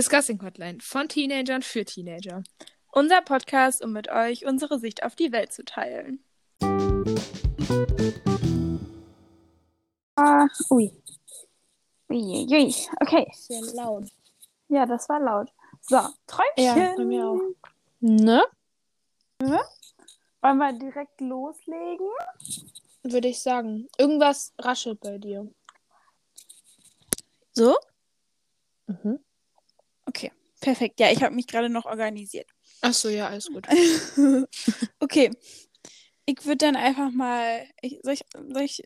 Discussing Hotline von Teenagern für Teenager. Unser Podcast, um mit euch unsere Sicht auf die Welt zu teilen. Ah, ui. Ui, ui. Okay. Sehr laut. Ja, das war laut. So, Träumchen. Ja, bei mir auch. Ne? Wollen wir direkt loslegen? Würde ich sagen. Irgendwas raschelt bei dir. So? Mhm. Perfekt. Ja, ich habe mich gerade noch organisiert. Achso, ja, alles gut. okay. Ich würde dann einfach mal. Ich, soll, ich, soll ich.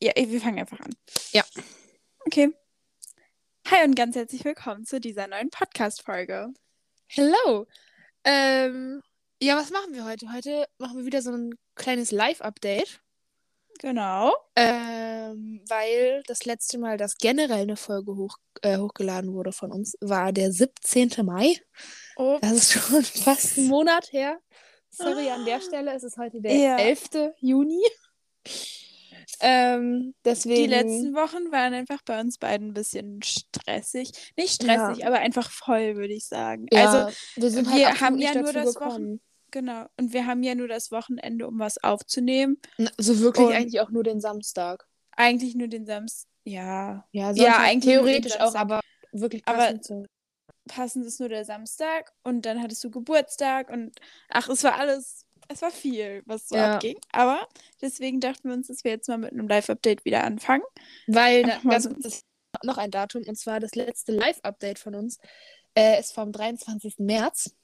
Ja, wir fangen einfach an. Ja. Okay. Hi und ganz herzlich willkommen zu dieser neuen Podcast-Folge. Hello. Ähm, ja, was machen wir heute? Heute machen wir wieder so ein kleines Live-Update. Genau. Ähm, weil das letzte Mal, dass generell eine Folge hoch, äh, hochgeladen wurde von uns, war der 17. Mai. Oh, Das ist schon fast ein Monat her. Sorry an der Stelle, es ist heute der Ja. 11. Juni. Ähm, deswegen. die letzten Wochen waren einfach bei uns beiden ein bisschen stressig. Nicht stressig, aber einfach voll, würde ich sagen. ja, Also, wir sind wir halt haben ja nur das gekommen. Genau. Und wir haben ja nur das Wochenende, um was aufzunehmen. So wirklich Und- eigentlich auch nur den Samstag. Eigentlich nur den Samstag. Ja. Ja, Ja, Sonntag eigentlich theoretisch auch, aber wirklich Aber- passend zu. passend ist nur der Samstag und dann hattest du Geburtstag und ach, es war alles, es war viel, was so Ja. abging. Aber deswegen dachten wir uns, dass wir jetzt mal mit einem Live-Update wieder anfangen. Weil da, ganz, so- das ist noch ein Datum und zwar das letzte Live-Update von uns äh, ist vom 23. März.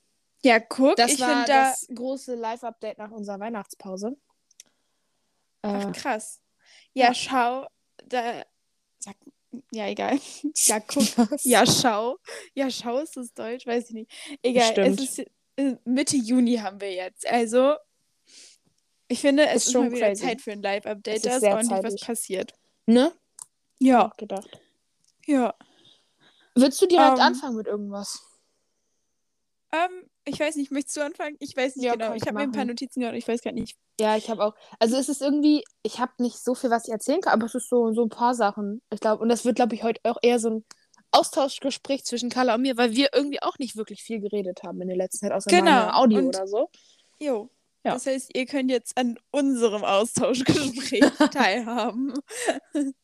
Ja, guck, Das ich war finde da das große Live-Update nach unserer Weihnachtspause. ach, Äh, krass. Ja, ja. schau, da sag, ja, egal. Ja, guck. was? Ja, schau. Ja, schau ist das Deutsch, weiß ich nicht. Egal, Bestimmt. es ist äh, Mitte Juni haben wir jetzt. Also, ich finde, es Ist ist, schon mal wieder crazy. Zeit für ein Live-Update. Da ist sehr ordentlich was passiert. Ne? Ja, Auch gedacht. ja. Würdest du direkt Ähm, anfangen mit irgendwas? Ähm, ich weiß nicht, möchtest du anfangen? Ich weiß nicht Ja, genau. Ich habe mir ein paar. Notizen gemacht, ich weiß gar nicht. Ja, ich habe auch. Also es ist irgendwie, ich habe nicht so viel, was ich erzählen kann, aber es ist so, so ein paar Sachen. Ich glaube, und das wird, glaube ich, heute auch eher so ein Austauschgespräch zwischen Carla und mir, weil wir irgendwie auch nicht wirklich viel geredet haben in der letzten Zeit, außer Genau, Audio und- oder so. Jo. Ja. Das heißt, ihr könnt jetzt an unserem Austauschgespräch teilhaben.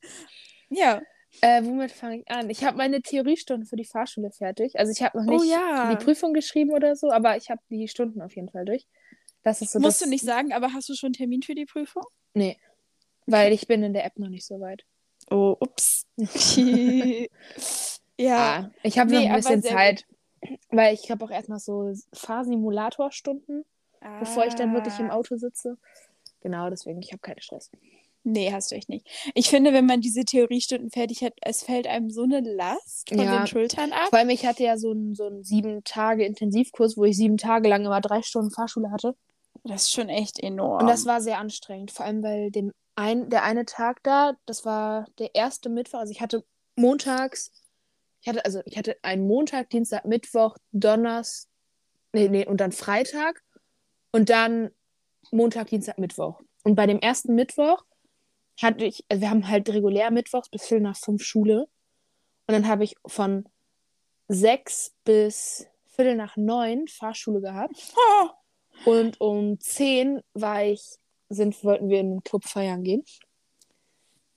ja. Äh, womit fange ich an? Ich habe meine Theoriestunden für die Fahrschule fertig. Also ich habe noch Oh nicht ja. die Prüfung geschrieben oder so, aber ich habe die Stunden auf jeden Fall durch. Das ist so Musst das, du nicht sagen, aber hast du schon einen Termin für die Prüfung? Nee. Weil ich bin in der App noch nicht so weit. Oh, ups. ja. Ah, ich habe Nee, noch ein bisschen Zeit. Weil ich habe auch erst noch so Fahrsimulatorstunden, bevor ich dann wirklich im Ah. Auto sitze. Genau, deswegen, ich habe keinen Stress. Nee, hast du echt nicht. Ich finde, wenn man diese Theoriestunden fertig hat, es fällt einem so eine Last von Ja. den Schultern ab. Vor allem, ich hatte ja so einen, so einen sieben Tage Intensivkurs, wo ich sieben Tage lang immer drei Stunden Fahrschule hatte. Das ist schon echt enorm. Und das war sehr anstrengend. Vor allem, weil dem ein, der eine Tag da, das war der erste Mittwoch. Also ich hatte montags, ich hatte, also ich hatte einen Montag, Dienstag, Mittwoch, Donnerstag, nee, nee, und dann Freitag und dann Montag, Dienstag, Mittwoch. Und bei dem ersten Mittwoch hatte ich, also wir haben halt regulär Mittwochs bis Viertel nach fünf Schule. Und dann habe ich von sechs bis Viertel nach neun Fahrschule gehabt. Und um 10 war ich, sind, wollten wir in den Club feiern gehen.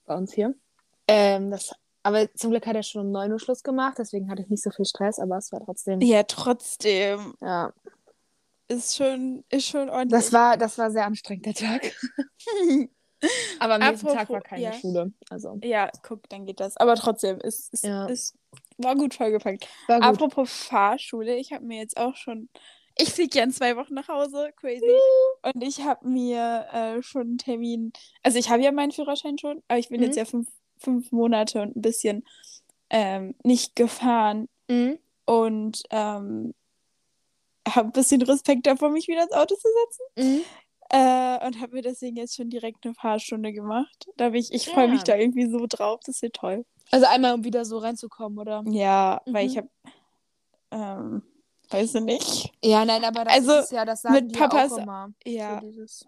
Bei uns hier. Ähm, das, aber zum Glück hat er schon um 9 Uhr Schluss gemacht, deswegen hatte ich nicht so viel Stress, aber es war trotzdem. ja, trotzdem. Ja. Ist schon, ist schon ordentlich. Das war, das war sehr anstrengend, der Tag. Aber am nächsten Tag war keine ja. Schule. Also, Ja, guck, dann geht das. Aber trotzdem, es, es, Ja. es war gut vollgepackt. war gut. Apropos Fahrschule, ich habe mir jetzt auch schon. Ich fliege ja in zwei Wochen nach Hause, crazy. Und ich habe mir äh, schon einen Termin. Also, ich habe ja meinen Führerschein schon, aber ich bin Mhm. jetzt ja fünf, fünf Monate und ein bisschen ähm, nicht gefahren. Mhm. Und ähm, habe ein bisschen Respekt davor, mich wieder ins Auto zu setzen. Mhm. Äh, und habe mir deswegen jetzt schon direkt eine Fahrstunde gemacht. Da bin ich, ich freue mich da irgendwie so drauf. Das wird toll. Also einmal, um wieder so reinzukommen, oder? Ja, weil ich Mhm. habe, ähm, weiß ich nicht. Ja, nein, aber das Also, ist ja, das sagen mit die Papas- auch immer. Ja, So dieses,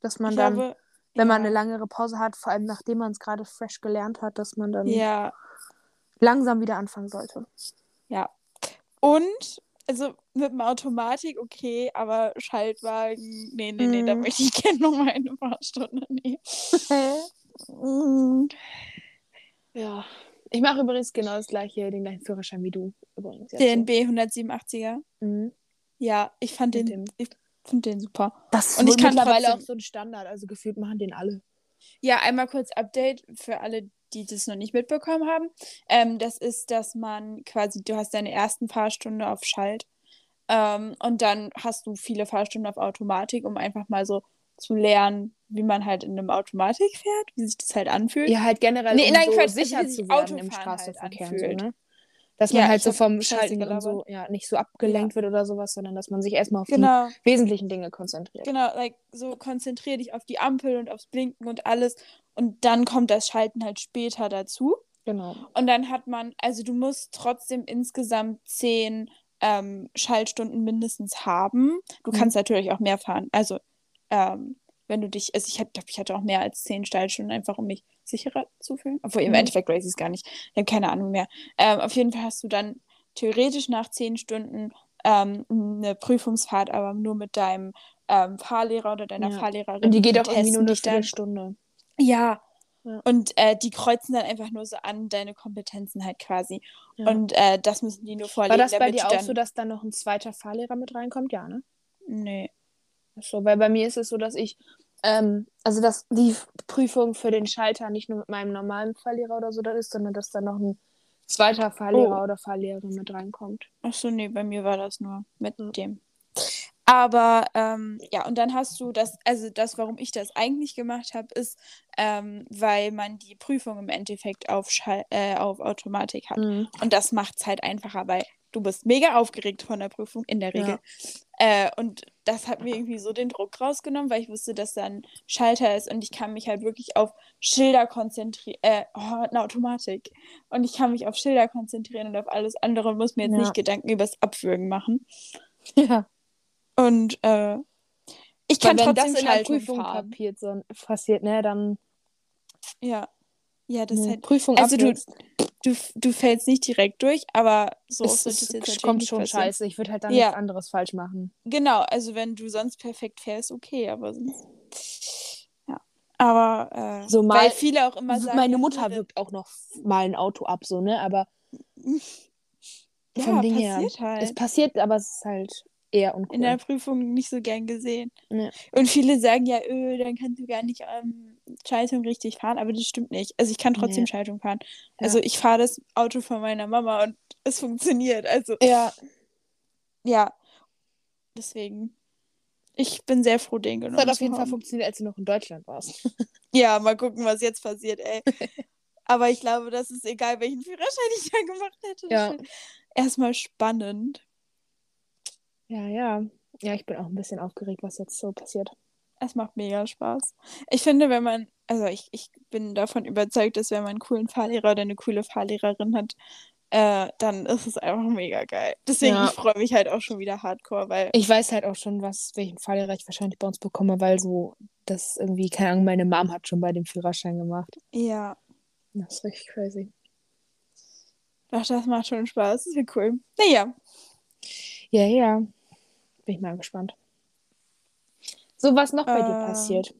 dass man ich dann, glaube, wenn man ja, eine langere Pause hat, vor allem nachdem man es gerade fresh gelernt hat, dass man dann Ja, langsam wieder anfangen sollte. Ja. Und, also mit dem Automatik, okay, aber Schaltwagen, nee, nee, nee, da Mm. möchte ich gerne noch mal eine Fahrstunde nehmen. Mm. Ja. Ich mache übrigens genau das gleiche, den gleichen Führerschein wie du übrigens. Den B187er. so. Mhm. Ja, ich fand Mit den, dem- ich finde den super. Das ist Und ich kann mittlerweile trotzdem- auch so ein Standard, also gefühlt machen den alle. Ja, einmal kurz Update für alle, die das noch nicht mitbekommen haben. Ähm, das ist, dass man quasi, du hast deine ersten Fahrstunde auf Schalt ähm, und dann hast du viele Fahrstunden auf Automatik, um einfach mal so zu lernen, wie man halt in einem Automatik fährt, wie sich das halt anfühlt. Ja, halt generell, Nee, um nein, so Quatsch, sicher also zu sich werden im Autofahren halt Straßenverkehr und anfühlt. so, ne? Dass man Ja, halt so vom Schalten und so ja, nicht so abgelenkt wird oder sowas, sondern dass man sich erstmal auf Genau, die wesentlichen Dinge konzentriert. genau, like, so konzentrier dich auf die Ampel und aufs Blinken und alles und dann kommt das Schalten halt später dazu. Genau. Und dann hat man, also du musst trotzdem insgesamt zehn ähm, Schaltstunden mindestens haben. Du Mhm. kannst natürlich auch mehr fahren. Also, ähm, wenn du dich, also ich glaube, ich hatte auch mehr als zehn Schaltstunden, einfach um mich sicherer zu fühlen. Obwohl im Mhm. Endeffekt weiß ich es gar nicht. Ich habe keine Ahnung mehr. Ähm, auf jeden Fall hast du dann theoretisch nach zehn Stunden ähm, eine Prüfungsfahrt, aber nur mit deinem ähm, Fahrlehrer oder deiner Ja. Fahrlehrerin. Und die geht auch irgendwie nur eine. Viertelstunde. Ja. Ja. Und äh, die kreuzen dann einfach nur so an deine Kompetenzen halt quasi. Ja. Und äh, das müssen die nur vorlegen. War das bei dir auch so, dass dann noch ein zweiter Fahrlehrer mit reinkommt? Ja, ne? Nee. So, weil bei mir ist es so, dass ich, ähm, also dass die Prüfung für den Schalter nicht nur mit meinem normalen Fahrlehrer oder so da ist, sondern dass da noch ein zweiter Fahrlehrer Oh. oder Fahrlehrerin mit reinkommt. Ach so, nee, bei mir war das nur mit Ja. dem. Aber ähm, ja, und dann hast du das, also das, warum ich das eigentlich gemacht habe, ist, ähm, weil man die Prüfung im Endeffekt auf, Schall, äh, auf Automatik hat. Mhm. Und das macht es halt einfacher, weil du bist mega aufgeregt von der Prüfung, in der Regel. Äh, und das hat mir irgendwie so den Druck rausgenommen, weil ich wusste, dass da ein Schalter ist und ich kann mich halt wirklich auf Schilder konzentrieren. Äh, oh, eine Automatik. Und ich kann mich auf Schilder konzentrieren und auf alles andere und muss mir jetzt Ja. nicht Gedanken übers Abwürgen machen. Ja. Und äh, ich Weil kann wenn trotzdem das in der Schaltung Prüfung fahren. papiert, so, passiert, ne, dann Ja. Ja, das ist halt. Prüfung Also du- Du, du fällst nicht direkt durch, aber so ist, sollte es ist, jetzt kommt schon passieren. scheiße. Ich würde halt dann Ja. nichts anderes falsch machen. Genau, also wenn du sonst perfekt fährst, okay, aber sonst. Ja. Aber äh, So mal- weil viele auch immer sagen. Meine Mutter wirkt auch noch mal ein Auto ab, so, ne, aber Ja, vom Ding her. passiert halt. Es passiert, aber es ist halt eher uncool. in der Prüfung nicht so gern gesehen. Ja. Und viele sagen ja, öh, dann kannst du gar nicht ähm, Schaltung richtig fahren, aber das stimmt nicht. Also ich kann trotzdem Nee. Schaltung fahren. Ja. Also ich fahre das Auto von meiner Mama und es funktioniert. Also ja, ja, deswegen. Ich bin sehr froh, den es genommen hat auf jeden Fall funktioniert, als du noch in Deutschland warst. Ja, mal gucken, was jetzt passiert, ey. Aber ich glaube, das ist egal, welchen Führerschein ich da gemacht hätte. Das Ja. Erstmal spannend. Ja, ja. Ja, ich bin auch ein bisschen aufgeregt, was jetzt so passiert. Es macht mega Spaß. Ich finde, wenn man, also ich, ich bin davon überzeugt, dass wenn man einen coolen Fahrlehrer oder eine coole Fahrlehrerin hat, äh, dann ist es einfach mega geil. Deswegen, Ja. ich freue mich halt auch schon wieder hardcore, weil Ich weiß halt auch schon, was, welchen Fahrlehrer ich wahrscheinlich bei uns bekomme, weil so, das irgendwie, keine Ahnung, meine Mom hat schon bei dem Führerschein gemacht. ja, Das ist richtig crazy. doch, das macht schon Spaß. Das ist cool. Naja, Ja, ja. Bin ich mal gespannt. So, was noch bei dir Ähm, passiert?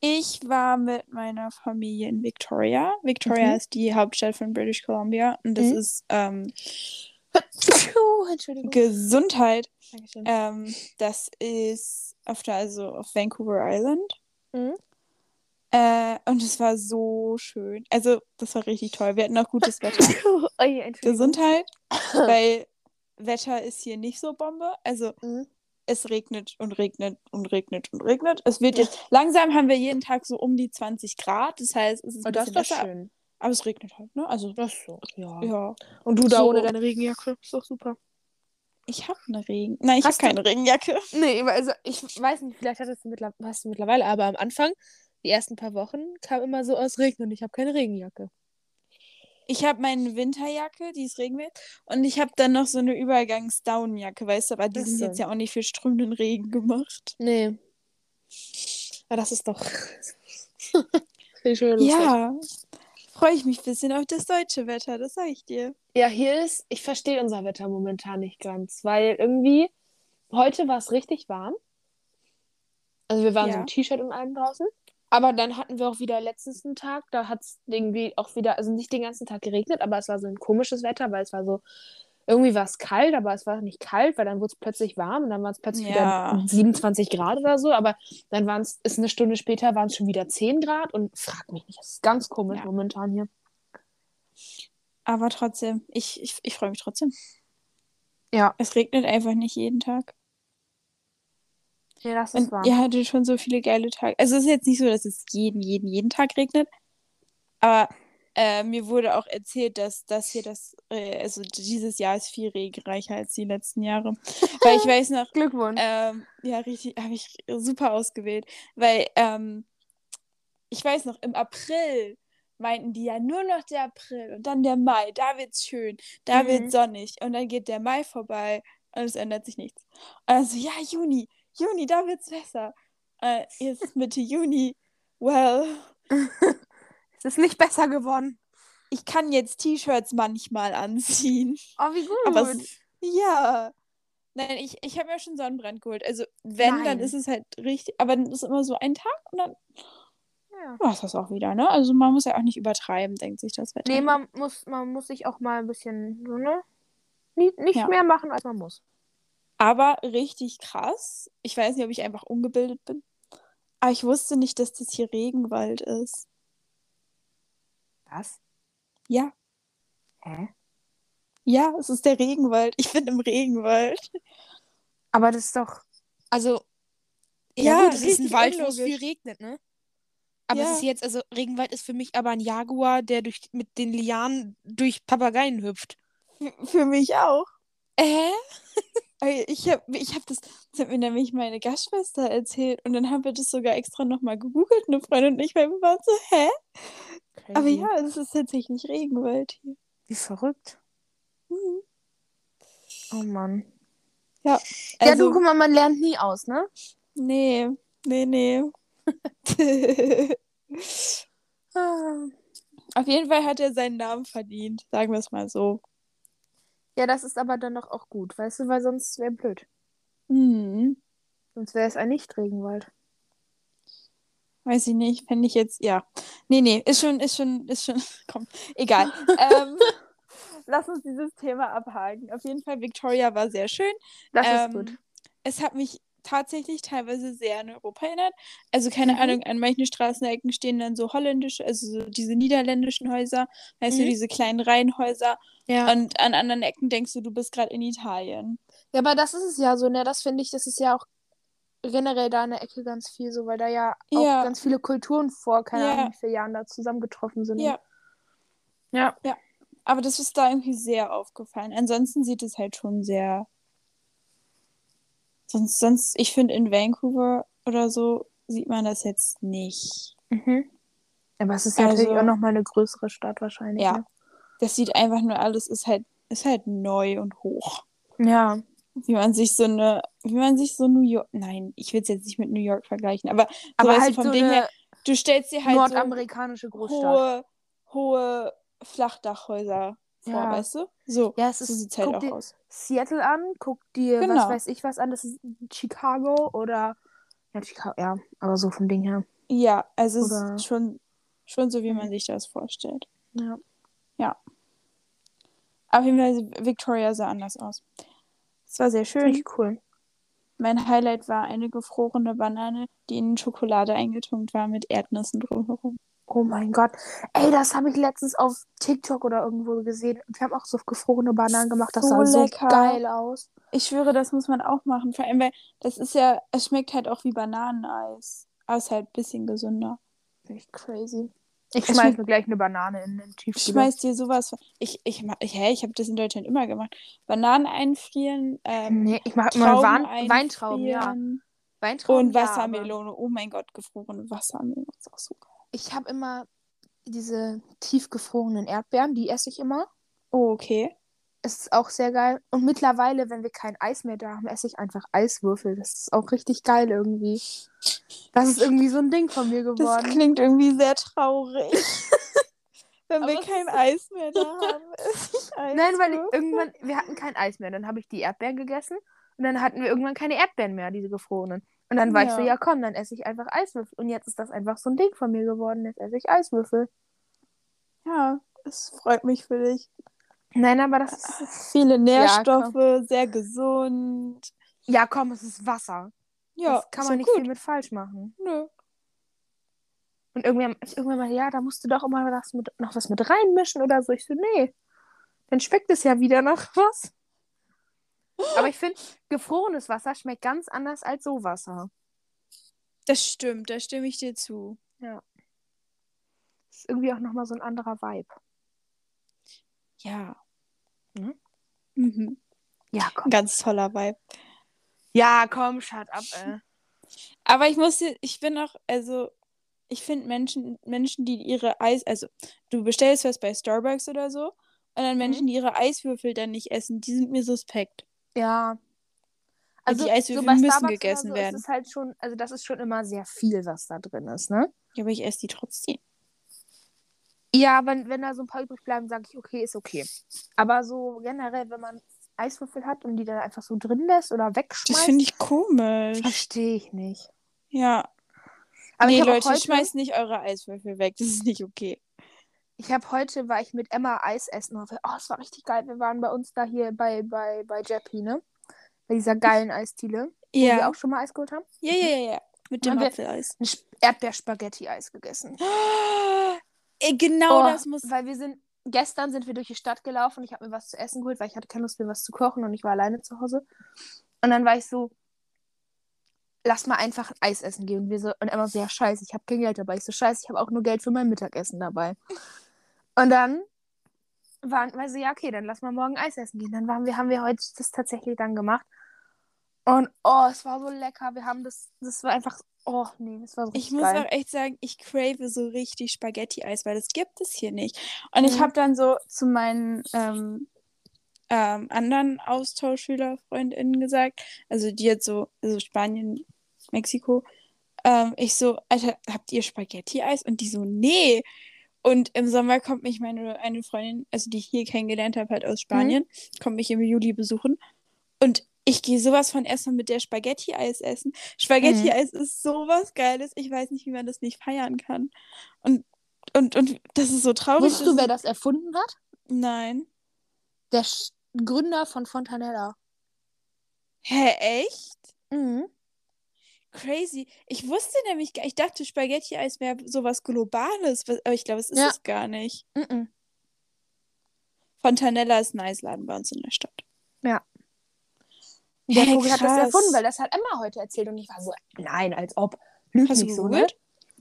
ich war mit meiner Familie in Victoria. Victoria Mhm. ist die Hauptstadt von British Columbia und das Mhm. ist ähm, Entschuldigung. Gesundheit. Ähm, das ist auf der, also auf Vancouver Island. Mhm. Äh, und es war so schön. Also, das war richtig toll. Wir hatten auch gutes Wetter. Oh. Gesundheit, weil Wetter ist hier nicht so Bombe. Also, Mhm. Es regnet und regnet und regnet und regnet. Es wird jetzt, langsam haben wir jeden Tag so um die 20 Grad. Das heißt, es ist Oh, ein das ist bisschen besser. schön. Aber es regnet halt, ne? Also, Das ist so, ja. ja. Und du da So. ohne deine Regenjacke. Ist doch super. Ich habe eine Regen. Nein, ich habe keine Regenjacke. Nee, also ich weiß nicht, vielleicht hattest du, mittler hast du mittlerweile, aber am Anfang, die ersten paar Wochen, kam immer so aus Regen und ich habe keine Regenjacke. Ich habe meine Winterjacke, die ist regenwert. Und ich habe dann noch so eine Übergangs-Downjacke, weißt du, aber die sind jetzt ja auch nicht für strömenden Regen gemacht. Nee. Aber das ist doch. Lustig. Ja. freue ich mich ein bisschen auf das deutsche Wetter, das sage ich dir. Ja, hier ist, ich verstehe unser Wetter momentan nicht ganz, weil irgendwie heute war es richtig warm. Also wir waren Ja. so im T-Shirt und allem draußen. Aber dann hatten wir auch wieder letztens einen Tag, da hat es irgendwie auch wieder, also nicht den ganzen Tag geregnet, aber es war so ein komisches Wetter, weil es war so, irgendwie war es kalt, aber es war nicht kalt, weil dann wurde es plötzlich warm und dann war es plötzlich Ja. wieder 27 Grad oder so, aber dann waren es, ist eine Stunde später waren es schon wieder 10 Grad und frag mich nicht, das ist ganz komisch Ja. momentan hier. Aber trotzdem, ich, ich, ich freue mich trotzdem. Ja, Es regnet einfach nicht jeden Tag. Ja das ist Und warm. ihr hattet schon so viele geile Tage. Also es ist jetzt nicht so, dass es jeden, jeden, jeden Tag regnet. Aber äh, mir wurde auch erzählt, dass das hier das, äh, also dieses Jahr ist viel regenreicher als die letzten Jahre. Weil ich weiß noch, Glückwunsch. ähm, ja, richtig, habe ich super ausgewählt. Weil ähm, ich weiß noch, im April meinten die ja nur noch der April und dann der Mai, da wird's schön, da Mhm. wird's sonnig und dann geht der Mai vorbei und es ändert sich nichts. Also ja, Juni, Juni, da wird's besser. Äh, jetzt ist Mitte Juni. Well, es ist nicht besser geworden. ich kann jetzt T-Shirts manchmal anziehen. Oh, wie gut. Aber es, ja. Nein, ich, ich habe mir schon Sonnenbrand geholt. Also, wenn, dann Nein. ist es halt richtig. Aber dann ist immer so ein Tag und dann ja. war es das auch wieder, ne? Also, man muss ja auch nicht übertreiben, denkt sich das Wetter. Nee, man muss, man muss sich auch mal ein bisschen, ne? Nicht, nicht Ja. mehr machen, als man muss. Aber richtig krass. Ich weiß nicht, ob ich einfach ungebildet bin. Aber ich wusste nicht, dass das hier Regenwald ist. Was? Ja, Hä? ja, es ist der Regenwald. Ich bin im Regenwald. Aber das ist doch. Also. Ja, Ja, gut, es ist ein Wald, wo es viel regnet, ne? Aber Ja. es ist jetzt, also Regenwald ist für mich aber ein Jaguar, der durch, mit den Lianen durch Papageien hüpft. Für mich auch. Äh? Ich habe ich hab das, das hat mir nämlich meine Gastschwester erzählt und dann haben wir das sogar extra nochmal gegoogelt, eine Freundin und ich, weil wir waren so, hä? Aber ja, es ist tatsächlich Regenwald hier. Wie verrückt. Mhm. Oh Mann. Ja, ja, also, du, guck mal, man lernt nie aus, ne? nee, nee, nee. Ah. Auf jeden Fall hat er seinen Namen verdient, sagen wir es mal so. Ja, das ist aber dann doch auch gut, weißt du, weil sonst wäre blöd. Hm, Sonst wäre es ein Nicht-Regenwald. weiß ich nicht, fände ich jetzt, ja. Nee, nee, ist schon, ist schon, ist schon, komm, egal. ähm, lass uns dieses Thema abhaken. Auf jeden Fall, Victoria war sehr schön. Das Ähm, ist gut. Es hat mich tatsächlich teilweise sehr an Europa erinnert. Also keine Mhm. Ahnung, an manchen Straßenecken stehen dann so holländische, also so diese niederländischen Häuser, weißt du, Mhm. diese kleinen Reihenhäuser. Ja. Und an anderen Ecken denkst du, du bist gerade in Italien. ja, aber das ist es ja so, ne? Das finde ich, das ist ja auch generell da in der Ecke ganz viel so, weil da ja auch Ja. ganz viele Kulturen vor, keine Ja. Ahnung, wie viele Jahren da zusammengetroffen sind. Ja. Ja. Aber das ist da irgendwie sehr aufgefallen. Ansonsten sieht es halt schon sehr. Sonst, sonst, ich finde, in Vancouver oder so sieht man das jetzt nicht. Mhm. Aber es ist ja Also- natürlich auch nochmal eine größere Stadt wahrscheinlich. Ja. Ne? Das sieht einfach nur alles, ist halt, ist halt neu und hoch. Ja. Wie man sich so eine, wie man sich so New York, nein, ich will es jetzt nicht mit New York vergleichen, aber, so Aber halt vom so Ding her, du stellst dir halt so nordamerikanische Großstadt. hohe, hohe Flachdachhäuser vor, Ja. weißt du? So, Ja, es so ist, sieht es halt auch dir aus. Seattle an, guck dir, was Genau. weiß ich was an, das ist Chicago oder, ja, Chicago, ja, aber so vom Ding her. Ja, also es ist schon, schon so, wie man sich das vorstellt. Ja. Auf jeden Fall, Victoria sah anders aus. Es war sehr schön. Ich cool. Mein Highlight war eine gefrorene Banane, die in Schokolade eingetunkt war mit Erdnüssen drumherum. Oh mein Gott. Ey, das habe ich letztens auf TikTok oder irgendwo gesehen. Die haben auch so gefrorene Bananen gemacht. Das So sah so lecker. geil aus. Ich schwöre, das muss man auch machen. Vor allem, weil das ist ja, es schmeckt halt auch wie Bananeneis. Aber es ist halt ein bisschen gesünder. Echt crazy. Ich schmeiß mir gleich eine Banane in den Tiefkühler. Schmeiß dir sowas. Ich, ich, ich, hä, ich habe das in Deutschland immer gemacht. Bananen einfrieren, ähm, Nee, ich mache immer Wein Weintrauben, ja. Weintrauben, Und ja, Wassermelone. Oh mein Gott, gefrorene Wassermelone. Das ist auch so geil. Ich habe immer diese tiefgefrorenen Erdbeeren, die esse ich immer. Oh, okay. Es ist auch sehr geil. Und mittlerweile, wenn wir kein Eis mehr da haben, esse ich einfach Eiswürfel. Das ist auch richtig geil irgendwie. Das ist irgendwie so ein Ding von mir Das geworden. klingt irgendwie sehr traurig. Wenn Aber wir kein Eis mehr da haben, esse ich Eis. Nein, weil ich, irgendwann, wir hatten kein Eis mehr. Dann habe ich die Erdbeeren gegessen und dann hatten wir irgendwann keine Erdbeeren mehr, diese gefrorenen. Und dann war ich so, Ja. ja komm, dann esse ich einfach Eiswürfel. Und jetzt ist das einfach so ein Ding von mir geworden. Jetzt esse ich Eiswürfel. Ja, es freut mich für dich. Nein, aber das ist. Viele komm. Nährstoffe, sehr gesund. Ja, komm, es ist Wasser. Ja, das kann man nicht gut. viel mit falsch machen. Nö. Und irgendwann, irgendwann mal, ja, da musst du doch immer was mit, noch was mit reinmischen oder so. Ich so, nee. Dann schmeckt es ja wieder nach was. Aber ich finde, gefrorenes Wasser schmeckt ganz anders als so Wasser. Das stimmt, da stimme ich dir zu. Das ist irgendwie auch nochmal so ein anderer Vibe. Ja. Mhm. Mhm. Ja, komm. ganz toller Vibe. Ja, komm, shut up, ey. Aber ich muss dir, ich bin auch, also, ich finde Menschen, Menschen, die ihre Eis, also, du bestellst was bei Starbucks oder so, und dann Menschen, die ihre Eiswürfel dann nicht essen, die sind mir suspekt. Ja. Also, die Eiswürfel bei müssen Starbucks gegessen so werden. Ist halt schon, also das ist schon immer sehr viel, was da drin ist, ne? Ja, aber ich esse die trotzdem. Ja, wenn, wenn da so ein paar übrig bleiben, sage ich, okay, ist okay. Aber so generell, wenn man Eiswürfel hat und die dann einfach so drin lässt oder Das wegschmeißt, finde ich komisch. verstehe ich nicht. Ja. Aber nee, ich Leute, heute, schmeißt nicht eure Eiswürfel weg. Das ist nicht okay. Ich habe heute, war ich mit Emma Eis essen. und wir- Oh, es war richtig geil. Wir waren bei uns da hier bei, bei, bei Jappy, ne? Bei dieser geilen Eisdiele, wo wir Ja. auch schon mal Eis geholt haben. Ja, ja, ja, ja. Mit dem Apfeleis. Erdbeerspaghetti-Eis gegessen. Genau Oh, das muss. Weil wir sind, gestern sind wir durch die Stadt gelaufen. Ich habe mir was zu essen geholt, weil ich hatte keine Lust mehr was zu kochen und ich war alleine zu Hause. Und dann war ich so, lass mal einfach Eis essen gehen. Und wir so, und Emma so, ja, scheiße, ich habe kein Geld dabei. Ich so, scheiße, ich habe auch nur Geld für mein Mittagessen dabei. Und dann waren wir so, ja, okay, dann lass mal morgen Eis essen gehen. Dann waren wir, haben wir heute das tatsächlich dann gemacht. Und oh, es war so lecker. Wir haben das, das war einfach, oh nee, das war so Ich richtig muss geil. auch echt sagen, ich crave so richtig Spaghetti-Eis, weil das gibt es hier nicht. Und ich Mhm. habe dann so zu meinen ähm, ähm, anderen Austauschschüler-FreundInnen gesagt, also die jetzt so, also Spanien, Mexiko, ähm, ich so, Alter, habt ihr Spaghetti-Eis? Und die so, nee. Und im Sommer kommt mich meine eine Freundin, also die ich hier kennengelernt habe, halt aus Spanien, kommt mich im Juli besuchen. Und ich gehe sowas von erstmal mit der Spaghetti-Eis essen. Spaghetti-Eis ist sowas Geiles. Ich weiß nicht, wie man das nicht feiern kann. Und, und, und das ist so traurig. Wusstest du, wer das erfunden hat? Nein. Der Sch Gründer von Fontanella. Hä, echt? Mhm. Crazy. Ich wusste nämlich, gar- ich dachte, Spaghetti-Eis wäre sowas Globales, aber ich glaube, es ist Ja. es gar nicht. Mhm. Fontanella ist ein Eisladen bei uns in der Stadt. Der Hä, Vogel hat das krass. erfunden, weil das hat Emma heute erzählt und ich war so, nein, als ob. Lügt Hast nicht so, ne?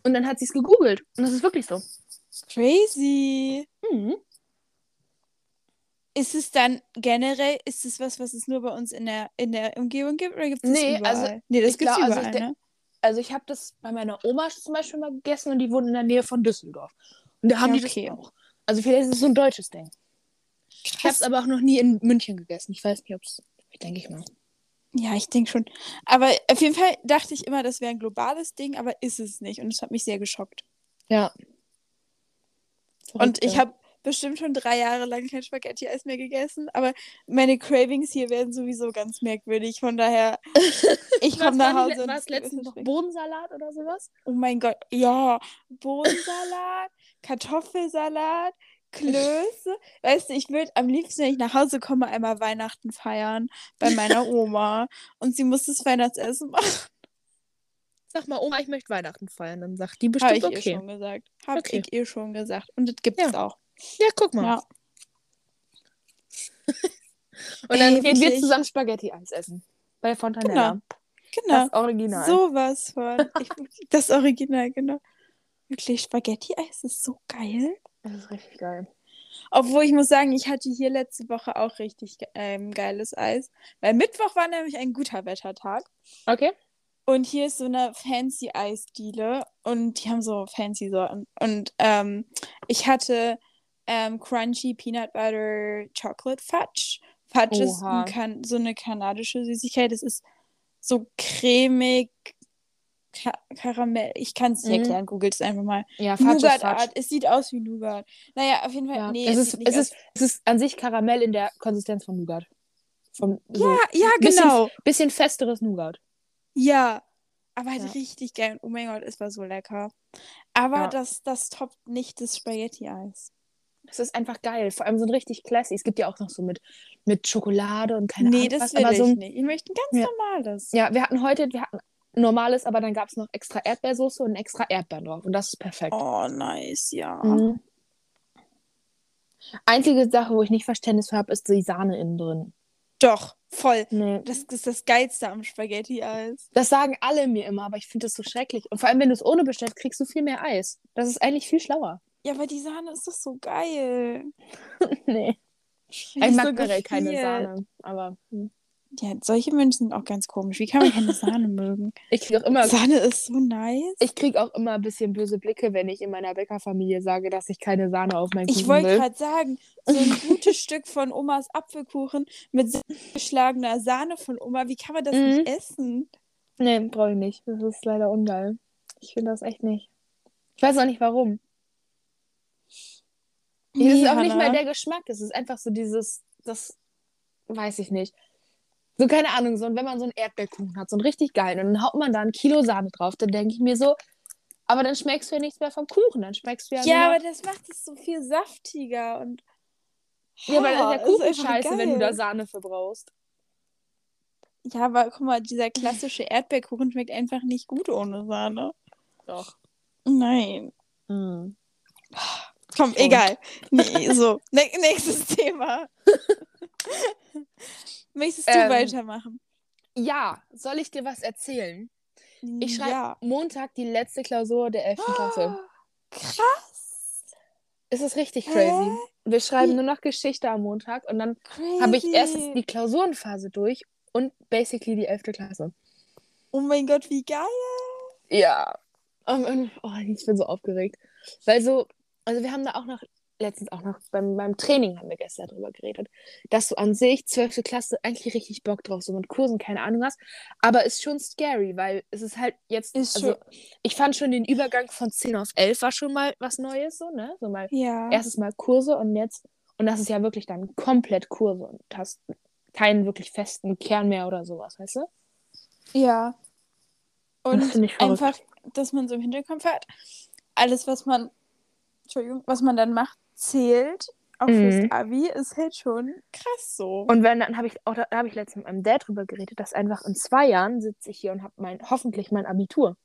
Und dann hat sie es gegoogelt und das ist wirklich so. Crazy. Mhm. Ist es dann generell, ist es was, was es nur bei uns in der, in der Umgebung gibt oder gibt es Nee, überall? also nee, das ich gibt es also überall, ich denk- ne? Also ich habe das bei meiner Oma zum Beispiel mal gegessen und die wohnt in der Nähe von Düsseldorf. Und da haben Ja, die okay. das auch. Also vielleicht ist es so ein deutsches Ding. Ich habe es aber auch noch nie in München gegessen. Ich weiß nicht, ob es, denke ich mal. Ja, ich denke schon. Aber auf jeden Fall dachte ich immer, das wäre ein globales Ding, aber ist es nicht. Und es hat mich sehr geschockt. Ja. Und ich habe bestimmt schon drei Jahre lang kein Spaghetti-Eis mehr gegessen, aber meine Cravings hier werden sowieso ganz merkwürdig. Von daher, ich komme nach Hause. War es letztens noch. Bohnensalat oder sowas? Oh mein Gott, ja. Bohnensalat, Kartoffelsalat, Klöße. Weißt du, ich würde am liebsten, wenn ich nach Hause komme, einmal Weihnachten feiern bei meiner Oma. Und sie muss das Weihnachtsessen machen. Sag mal, Oma, ich möchte Weihnachten feiern. Dann sagt die Habe bestimmt ich eh okay. schon gesagt. Habe Okay. ich eh schon gesagt. Und das gibt es Ja. auch. Ja, guck mal. Ja. Und dann gehen wir zusammen Spaghetti-Eis essen. Bei Fontanella. Genau. Das Original. Sowas von. Ich, das Original, genau. Wirklich, Spaghetti-Eis ist so geil. Das ist richtig geil. Obwohl ich muss sagen, ich hatte hier letzte Woche auch richtig ähm, geiles Eis. Weil Mittwoch war nämlich ein guter Wettertag. Okay. Und hier ist so eine fancy Eisdiele und die haben so fancy Sorten. Und ähm, ich hatte ähm, Crunchy Peanut Butter Chocolate Fudge. Fudge ist Oha. ein kan so eine kanadische Süßigkeit. Es ist so cremig, Ka Karamell. Ich kann es nicht Mhm. erklären, googelt es einfach mal. Ja, Fudge ist Fudge. Nougat-Art. Es sieht aus wie Nougat. Naja, auf jeden Fall. Ja. Nee, es, ist, sieht nicht es, ist, es ist an sich Karamell in der Konsistenz von Nougat. Vom, so Ja, ja, bisschen, genau. Bisschen festeres Nougat. Ja. Aber halt Ja. richtig geil. Oh mein Gott, es war so lecker. Aber Ja. das, das toppt nicht das Spaghetti-Eis. Das ist einfach geil. Vor allem so ein richtig classy. Es gibt ja auch noch so mit, mit Schokolade und keine nee, Ahnung das was. will aber ich so ein, nicht. Ich möchte ein ganz Ja. normales. Ja, wir hatten heute, wir hatten normales, aber dann gab es noch extra Erdbeersoße und extra Erdbeeren drauf. Und das ist perfekt. Oh, nice, ja. Mhm. Einzige Sache, wo ich nicht Verständnis für habe, ist die Sahne innen drin. Doch, voll. Nee. Das ist das Geilste am Spaghetti-Eis. Das sagen alle mir immer, aber ich finde das so schrecklich. Und vor allem, wenn du es ohne bestellst, kriegst du viel mehr Eis. Das ist eigentlich viel schlauer. Ja, aber die Sahne ist doch so geil. nee. Ich Wenn mag generell keine Sahne. Aber hm. Ja, solche Menschen sind auch ganz komisch. Wie kann man keine Sahne mögen? ich kriege auch immer. Sahne ist so nice. Ich kriege auch immer ein bisschen böse Blicke, wenn ich in meiner Bäckerfamilie sage, dass ich keine Sahne auf meinen Kuchen Ich wollte gerade sagen, so ein gutes Stück von Omas Apfelkuchen mit geschlagener Sahne von Oma, wie kann man das Mhm. nicht essen? Nee, brauche ich nicht. Das ist leider ungeil. Ich finde das echt nicht. Ich weiß auch nicht warum. Es ist auch nicht mal der Geschmack. Es ist einfach so dieses, das weiß ich nicht. So, keine Ahnung, so, und wenn man so einen Erdbeerkuchen hat, so einen richtig geilen, und dann haut man da ein Kilo Sahne drauf, dann denke ich mir so, aber dann schmeckst du ja nichts mehr vom Kuchen, dann schmeckst du ja, Ja, aber das macht es so viel saftiger und. ja, weil Oh, der ist Kuchen einfach scheiße, wenn du da geil. Sahne für brauchst. Ja, aber guck mal, dieser klassische Erdbeerkuchen schmeckt einfach nicht gut ohne Sahne. Doch. Nein. Mhm. Komm, Schon. egal. Nee, so. Nächstes Thema. Möchtest du Ähm, weitermachen? Ja, soll ich dir was erzählen? Ich schreibe ja. Montag die letzte Klausur der 11. Klasse. Krass. Es ist richtig Hä? crazy. Wir schreiben nur noch Geschichte am Montag und dann habe ich erstens die Klausurenphase durch und basically die 11. Klasse. Oh mein Gott, wie geil. Ja. Oh, ich bin so aufgeregt. Weil so, also wir haben da auch noch, letztens auch noch beim, beim Training haben wir gestern darüber geredet, dass du an sich 12. Klasse eigentlich richtig Bock drauf, so mit Kursen, keine Ahnung was, aber ist schon scary, weil es ist halt jetzt, Ist also ich fand schon den Übergang von 10 auf 11 war schon mal was Neues, so, ne? So mal Ja. erstes Mal Kurse und jetzt, und das ist ja wirklich dann komplett Kurse und hast keinen wirklich festen Kern mehr oder sowas, weißt du? Ja. Und Das einfach, dass man so im Hinterkopf hat, alles, was man, Entschuldigung, was man dann macht, zählt. Auch Mhm. fürs Abi ist halt schon krass so. Und wenn, dann habe ich auch, da habe ich letztens mit meinem Dad drüber geredet, dass einfach in zwei Jahren sitze ich hier und habe mein, hoffentlich mein Abitur.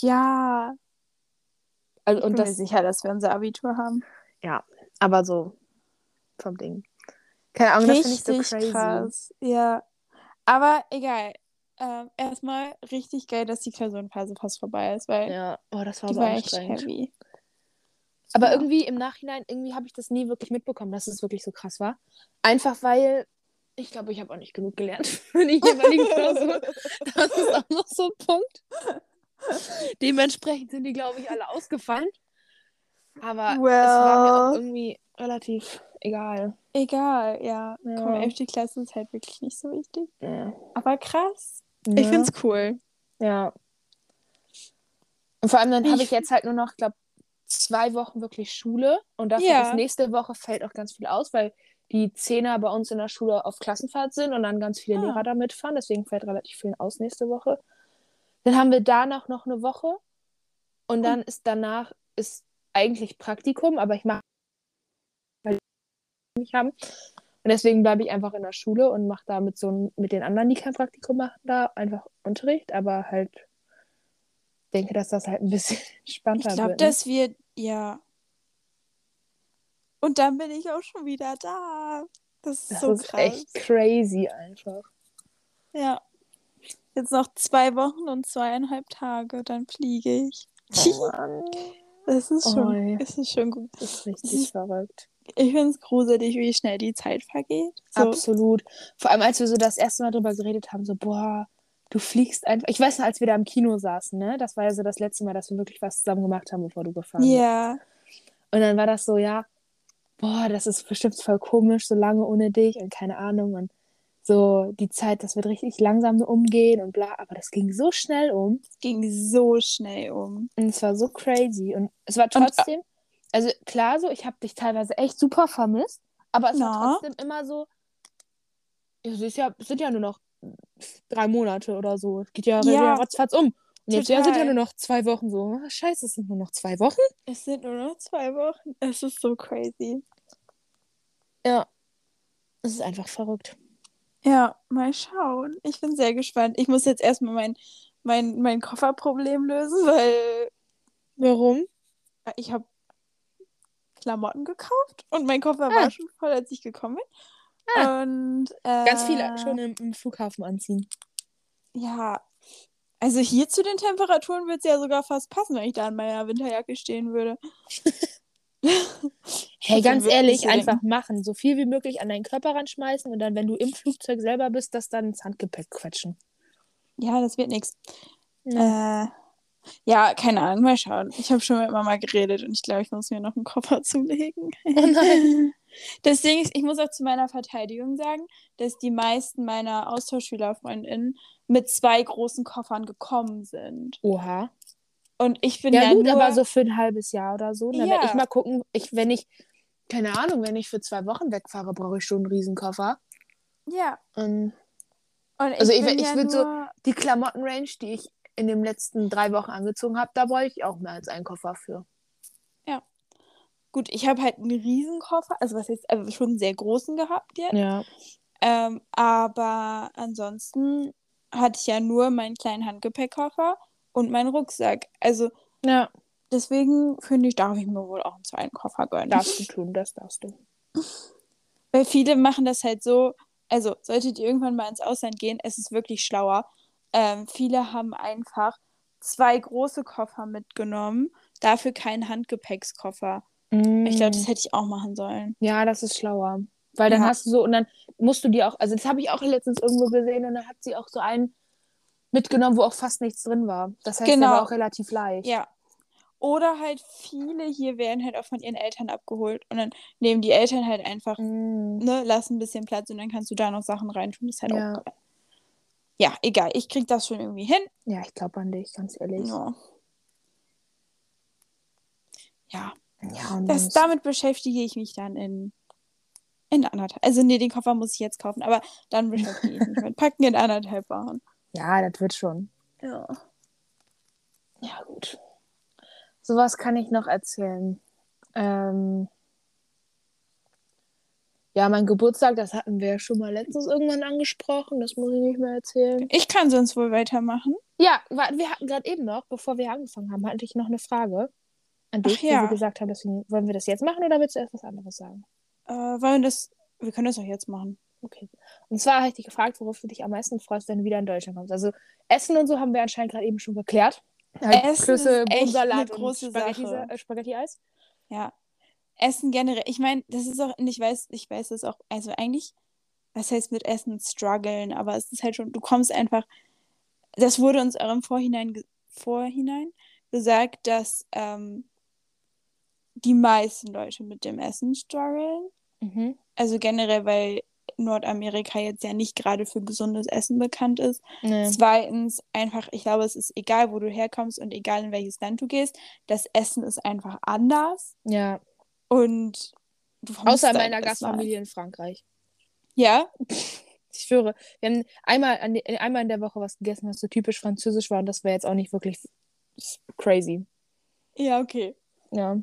ja. Also, Ich und bin mir das, sicher, dass wir unser Abitur haben. aber so vom Ding. Keine Ahnung, das finde ich Richtig so crazy. krass. Ja. Aber egal. Ähm, erstmal richtig geil, dass die Klausurenphase fast vorbei ist, weil Ja, oh, das war die war echt heavy. Aber Ja. irgendwie im Nachhinein, irgendwie habe ich das nie wirklich mitbekommen, dass es wirklich so krass war. Einfach weil, ich glaube, ich habe auch nicht genug gelernt für die jeweiligen Klausuren. Das ist auch noch so ein Punkt. Dementsprechend sind die, glaube ich, alle ausgefallen. Aber es war mir auch Well. irgendwie relativ egal. Egal, ja. Ja. Komm, 11. Klasse ist halt wirklich nicht so wichtig. Ja. Aber krass. Ne? Ich find's cool. Ja. Und vor allem dann habe ich jetzt halt nur noch, glaube zwei Wochen wirklich Schule. Und dafür Ja. ist nächste Woche fällt auch ganz viel aus, weil die Zehner bei uns in der Schule auf Klassenfahrt sind und dann ganz viele Ah. Lehrer da mitfahren. Deswegen fällt relativ viel aus nächste Woche. Dann haben wir danach noch eine Woche. Und dann ist danach ist eigentlich Praktikum, aber ich mache weil nicht haben. Und deswegen bleibe ich einfach in der Schule und mache da mit so mit den anderen, die kein Praktikum machen, da einfach Unterricht, aber halt denke, dass das halt ein bisschen Ich entspannter glaube, wird. ne? das wird, ja. Und dann bin ich auch schon wieder da. Das ist das so ist krass. echt crazy einfach. Ja. Jetzt noch zwei Wochen und zweieinhalb Tage, dann fliege ich. Oh Mann. Das ist schon, das ist schon gut. Das ist richtig verrückt. Ich finde es gruselig, wie schnell die Zeit vergeht. So. Absolut. Vor allem, als wir so das erste Mal drüber geredet haben, so, boah, du fliegst einfach. Ich weiß noch, als wir da im Kino saßen, ne? Das war ja so das letzte Mal, dass wir wirklich was zusammen gemacht haben, bevor du gefahren bist. Ja. Und dann war das so, ja, boah, das ist bestimmt voll komisch, so lange ohne dich und keine Ahnung. Und so die Zeit, das wird richtig langsam umgehen und bla, aber das ging so schnell um. Es ging so schnell um. Und es war so crazy. Und es war Und, äh, trotzdem, also klar so, ich habe dich teilweise echt super vermisst, aber es war Na? trotzdem immer so, es, ist ja, es sind ja nur noch drei Monate oder so. Es geht ja, Ja. ratzfatz um. Und jetzt ja, sind ja nur noch zwei Wochen so. Ah, Scheiße, es sind nur noch zwei Wochen? Es sind nur noch zwei Wochen. Es ist so crazy. Ja. Es ist einfach verrückt. Ja, mal schauen. Ich bin sehr gespannt. Ich muss jetzt erstmal mein, mein, mein Kofferproblem lösen, weil Warum? ich habe Klamotten gekauft und mein Koffer Ah. war schon voll, als ich gekommen bin. Und äh, Ganz viele schon im, im Flughafen anziehen. Ja, also hier zu den Temperaturen wird es ja sogar fast passen, wenn ich da in meiner Winterjacke stehen würde. Hey, ganz ehrlich, einfach machen. So viel wie möglich an deinen Körper ranschmeißen und dann, wenn du im Flugzeug selber bist, das dann ins Handgepäck quetschen. Ja, das wird nichts. Ja. Äh, ja, keine Ahnung, mal schauen. Ich habe schon mit Mama geredet und ich glaube, ich muss mir noch einen Koffer zulegen. Oh nein. Das Ding ist, ich muss auch zu meiner Verteidigung sagen, dass die meisten meiner Austauschschülerfreundinnen mit zwei großen Koffern gekommen sind. Oha. Und ich bin Ja, ja, gut, nur... aber so für ein halbes Jahr oder so. Dann Ja. werde ich mal gucken, ich, wenn ich, keine Ahnung, wenn ich für zwei Wochen wegfahre, brauche ich schon einen Riesenkoffer. Ja. Und Und ich Also ich- ich ja würd so- nur... die Klamottenrange, die ich in den letzten drei Wochen angezogen habe, da brauche ich auch mehr als einen Koffer für. Gut, ich habe halt einen Riesenkoffer, also was heißt, also schon einen sehr großen gehabt jetzt. Ja. Ähm, aber ansonsten hatte ich ja nur meinen kleinen Handgepäckkoffer und meinen Rucksack. Also Ja, deswegen finde ich, darf ich mir wohl auch einen zweiten Koffer gönnen. darfst du tun, das darfst du. Weil viele machen das halt so, also solltet ihr irgendwann mal ins Ausland gehen, es ist wirklich schlauer. Ähm, viele haben einfach zwei große Koffer mitgenommen, dafür keinen Handgepäckskoffer. Ich glaube, das hätte ich auch machen sollen. Ja, das ist schlauer. Weil dann Ja. hast du so, und dann musst du dir auch, also das habe ich auch letztens irgendwo gesehen und dann hat sie auch so einen mitgenommen, wo auch fast nichts drin war. Das heißt, der Genau. war auch relativ leicht. Ja. Oder halt viele hier werden halt auch von ihren Eltern abgeholt und dann nehmen die Eltern halt einfach, Mm. ne, lassen ein bisschen Platz und dann kannst du da noch Sachen reintun. Das ist halt Ja. auch geil. Ja, egal. Ich krieg das schon irgendwie hin. Ja, ich glaube an dich, ganz ehrlich. Ja. Ja, Ja, das, damit beschäftige ich mich dann in, in anderthalb. Also, nee, den Koffer muss ich jetzt kaufen, aber dann beschäftige ich mich mit Packen in anderthalb Wochen. ja, das wird schon. Ja. Ja, gut. Sowas kann ich noch erzählen. Ähm, ja, mein Geburtstag, das hatten wir ja schon mal letztens irgendwann angesprochen. Das muss ich nicht mehr erzählen. Ich kann sonst wohl weitermachen. Ja, wir hatten gerade eben noch, bevor wir angefangen haben, hatte ich noch eine Frage an dich, Ach ja. wo wir gesagt haben, deswegen, wollen wir das jetzt machen oder willst du erst was anderes sagen? Äh, wollen wir das. Wir können das auch jetzt machen. Okay. Und zwar habe ich dich gefragt, worauf du dich am meisten freust, wenn du wieder in Deutschland kommst. Also Essen und so haben wir anscheinend gerade eben schon geklärt. Halt Essen Klöße, ist echt Bohnensalat eine große Spaghetti, Sache. äh, Spaghetti-Eis. Ja. Essen generell. Ich meine, das ist auch, ich weiß, ich weiß das auch, also eigentlich, was heißt mit Essen strugglen, aber es ist halt schon, du kommst einfach, das wurde uns auch im Vorhinein, Vorhinein gesagt, dass ähm, die meisten Leute mit dem Essen strugglen. Mhm. Also generell, weil Nordamerika jetzt ja nicht gerade für gesundes Essen bekannt ist. Nee. Zweitens, einfach, ich glaube, es ist egal, wo du herkommst und egal in welches Land du gehst, das Essen ist einfach anders. Ja, Und außer meiner Gastfamilie in Frankreich. Ja, Ich schwöre, wir haben einmal, an, einmal in der Woche was gegessen, was so typisch französisch war und das wäre jetzt auch nicht wirklich crazy. ja, okay. Ja.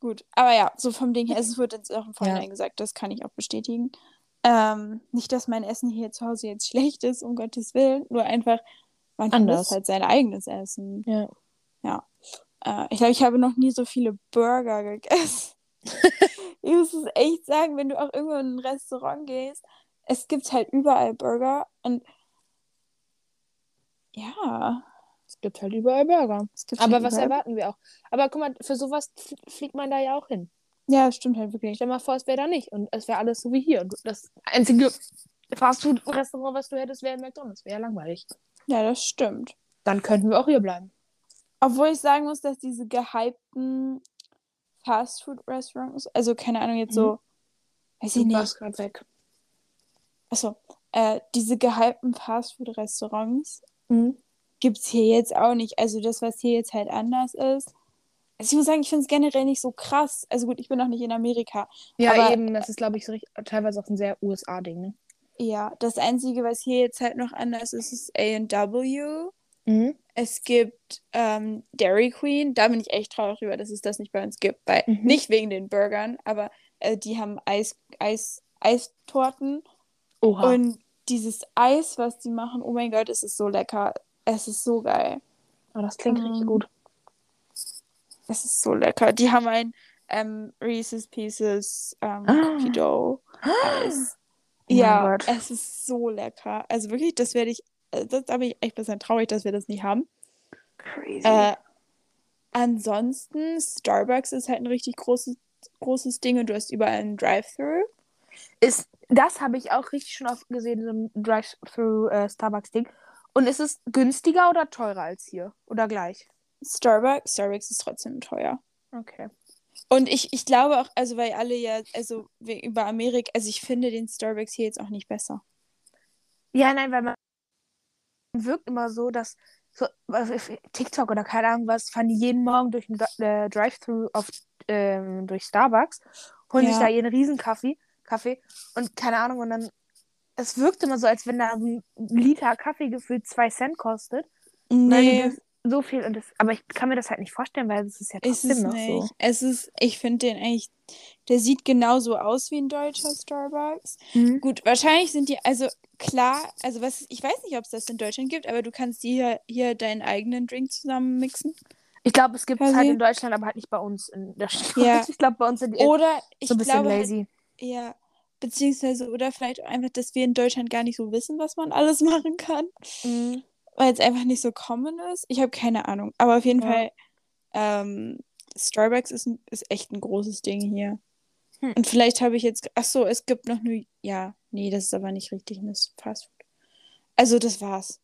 Gut. Aber ja, so vom Ding her, es wird jetzt auch im Vorhinein Ja. gesagt, das kann ich auch bestätigen. Ähm, nicht, dass mein Essen hier zu Hause jetzt schlecht ist, um Gottes Willen, nur einfach, man Anders. vermisst halt sein eigenes Essen. Ja. Äh, ich glaube, ich habe noch nie so viele Burger gegessen. ich muss es echt sagen, wenn du auch irgendwo in ein Restaurant gehst, es gibt halt überall Burger und ja, Es gibt halt überall Burger. Aber halt was überall- erwarten wir auch? Aber guck mal, für sowas fliegt man da ja auch hin. Ja, das stimmt halt wirklich. Stell mal vor, es wäre da nicht. Und es wäre alles so wie hier. Und das einzige Fastfood-Restaurant, was du hättest, wäre McDonalds. Wäre ja langweilig. Ja, das stimmt. Dann könnten wir auch hier bleiben. Obwohl ich sagen muss, dass diese gehypten Fastfood-Restaurants, also keine Ahnung, jetzt so, weiß ich Du nicht. gerade weg. Achso, äh, diese gehypten Fastfood-Restaurants Mhm. gibt es hier jetzt auch nicht. Also das, was hier jetzt halt anders ist. Also ich muss sagen, ich finde es generell nicht so krass. Also gut, ich bin noch nicht in Amerika. Ja, Aber- eben, das ist, glaube ich, so richtig, teilweise auch ein sehr USA-Ding, ne? Ja, das Einzige, was hier jetzt halt noch anders ist, ist A&W. Mhm. Es gibt ähm, Dairy Queen. Da bin ich echt traurig drüber, dass es das nicht bei uns gibt. Weil, Mhm. Nicht wegen den Burgern, aber äh, die haben Eis, Eis, Eistorten. Oha. Und dieses Eis, was die machen, oh mein Gott, es ist so lecker. Es ist so geil. oh, das klingt richtig Ähm, gut. Es ist so lecker. Die haben ein ähm, Reese's Pieces ähm, Ah. Cookie Dough Eis. Oh ja, Gott. es ist so lecker. Also wirklich, das werde ich, das, da bin ich echt ein bisschen traurig, dass wir das nicht haben. Crazy. Äh, ansonsten, Starbucks ist halt ein richtig großes, großes Ding und du hast überall einen Drive-Thru. ist, das habe ich auch richtig schon oft gesehen, so ein Drive-Thru äh. Und ist es günstiger oder teurer als hier? Oder gleich? Starbucks, Starbucks ist trotzdem teuer. Okay. Und ich, ich glaube auch, also weil alle ja, also über Amerika, also ich finde den Starbucks hier jetzt auch nicht besser. Ja, nein, weil man wirkt immer so, dass so TikTok oder keine Ahnung was, fahren die jeden Morgen durch Dri- äh, Drive-Thru auf ähm, durch Starbucks, holen sich Ja. da ihren Riesenkaffee, Kaffee und keine Ahnung und dann es wirkt immer so, als wenn da ein Liter Kaffee gefühlt zwei Cent kostet. Weil die Nee, so viel und das, aber ich kann mir das halt nicht vorstellen, weil es ist ja ist trotzdem es noch nicht. so. Es ist, ich finde den eigentlich, der sieht genauso aus wie ein deutscher Starbucks. Mhm. Gut, wahrscheinlich sind die, also klar, also was, ich weiß nicht, ob es das in Deutschland gibt, aber du kannst hier, hier deinen eigenen Drink zusammen mixen. Ich glaube, es gibt es halt in Deutschland, aber halt nicht bei uns in der Stadt. Ja. Ich glaube, bei uns sind die Oder ich so ein bisschen glaube, halt, lazy. ja, beziehungsweise, oder vielleicht einfach, dass wir in Deutschland gar nicht so wissen, was man alles machen kann. Mhm. Weil es einfach nicht so common ist. Ich habe keine Ahnung. Aber auf jeden Ja. Fall, ähm, Starbucks ist, ist echt ein großes Ding hier. Hm. Und vielleicht habe ich jetzt. Ach so, es gibt noch nur. Ja, nee, das ist aber nicht richtig ein Fastfood. Also, das war's.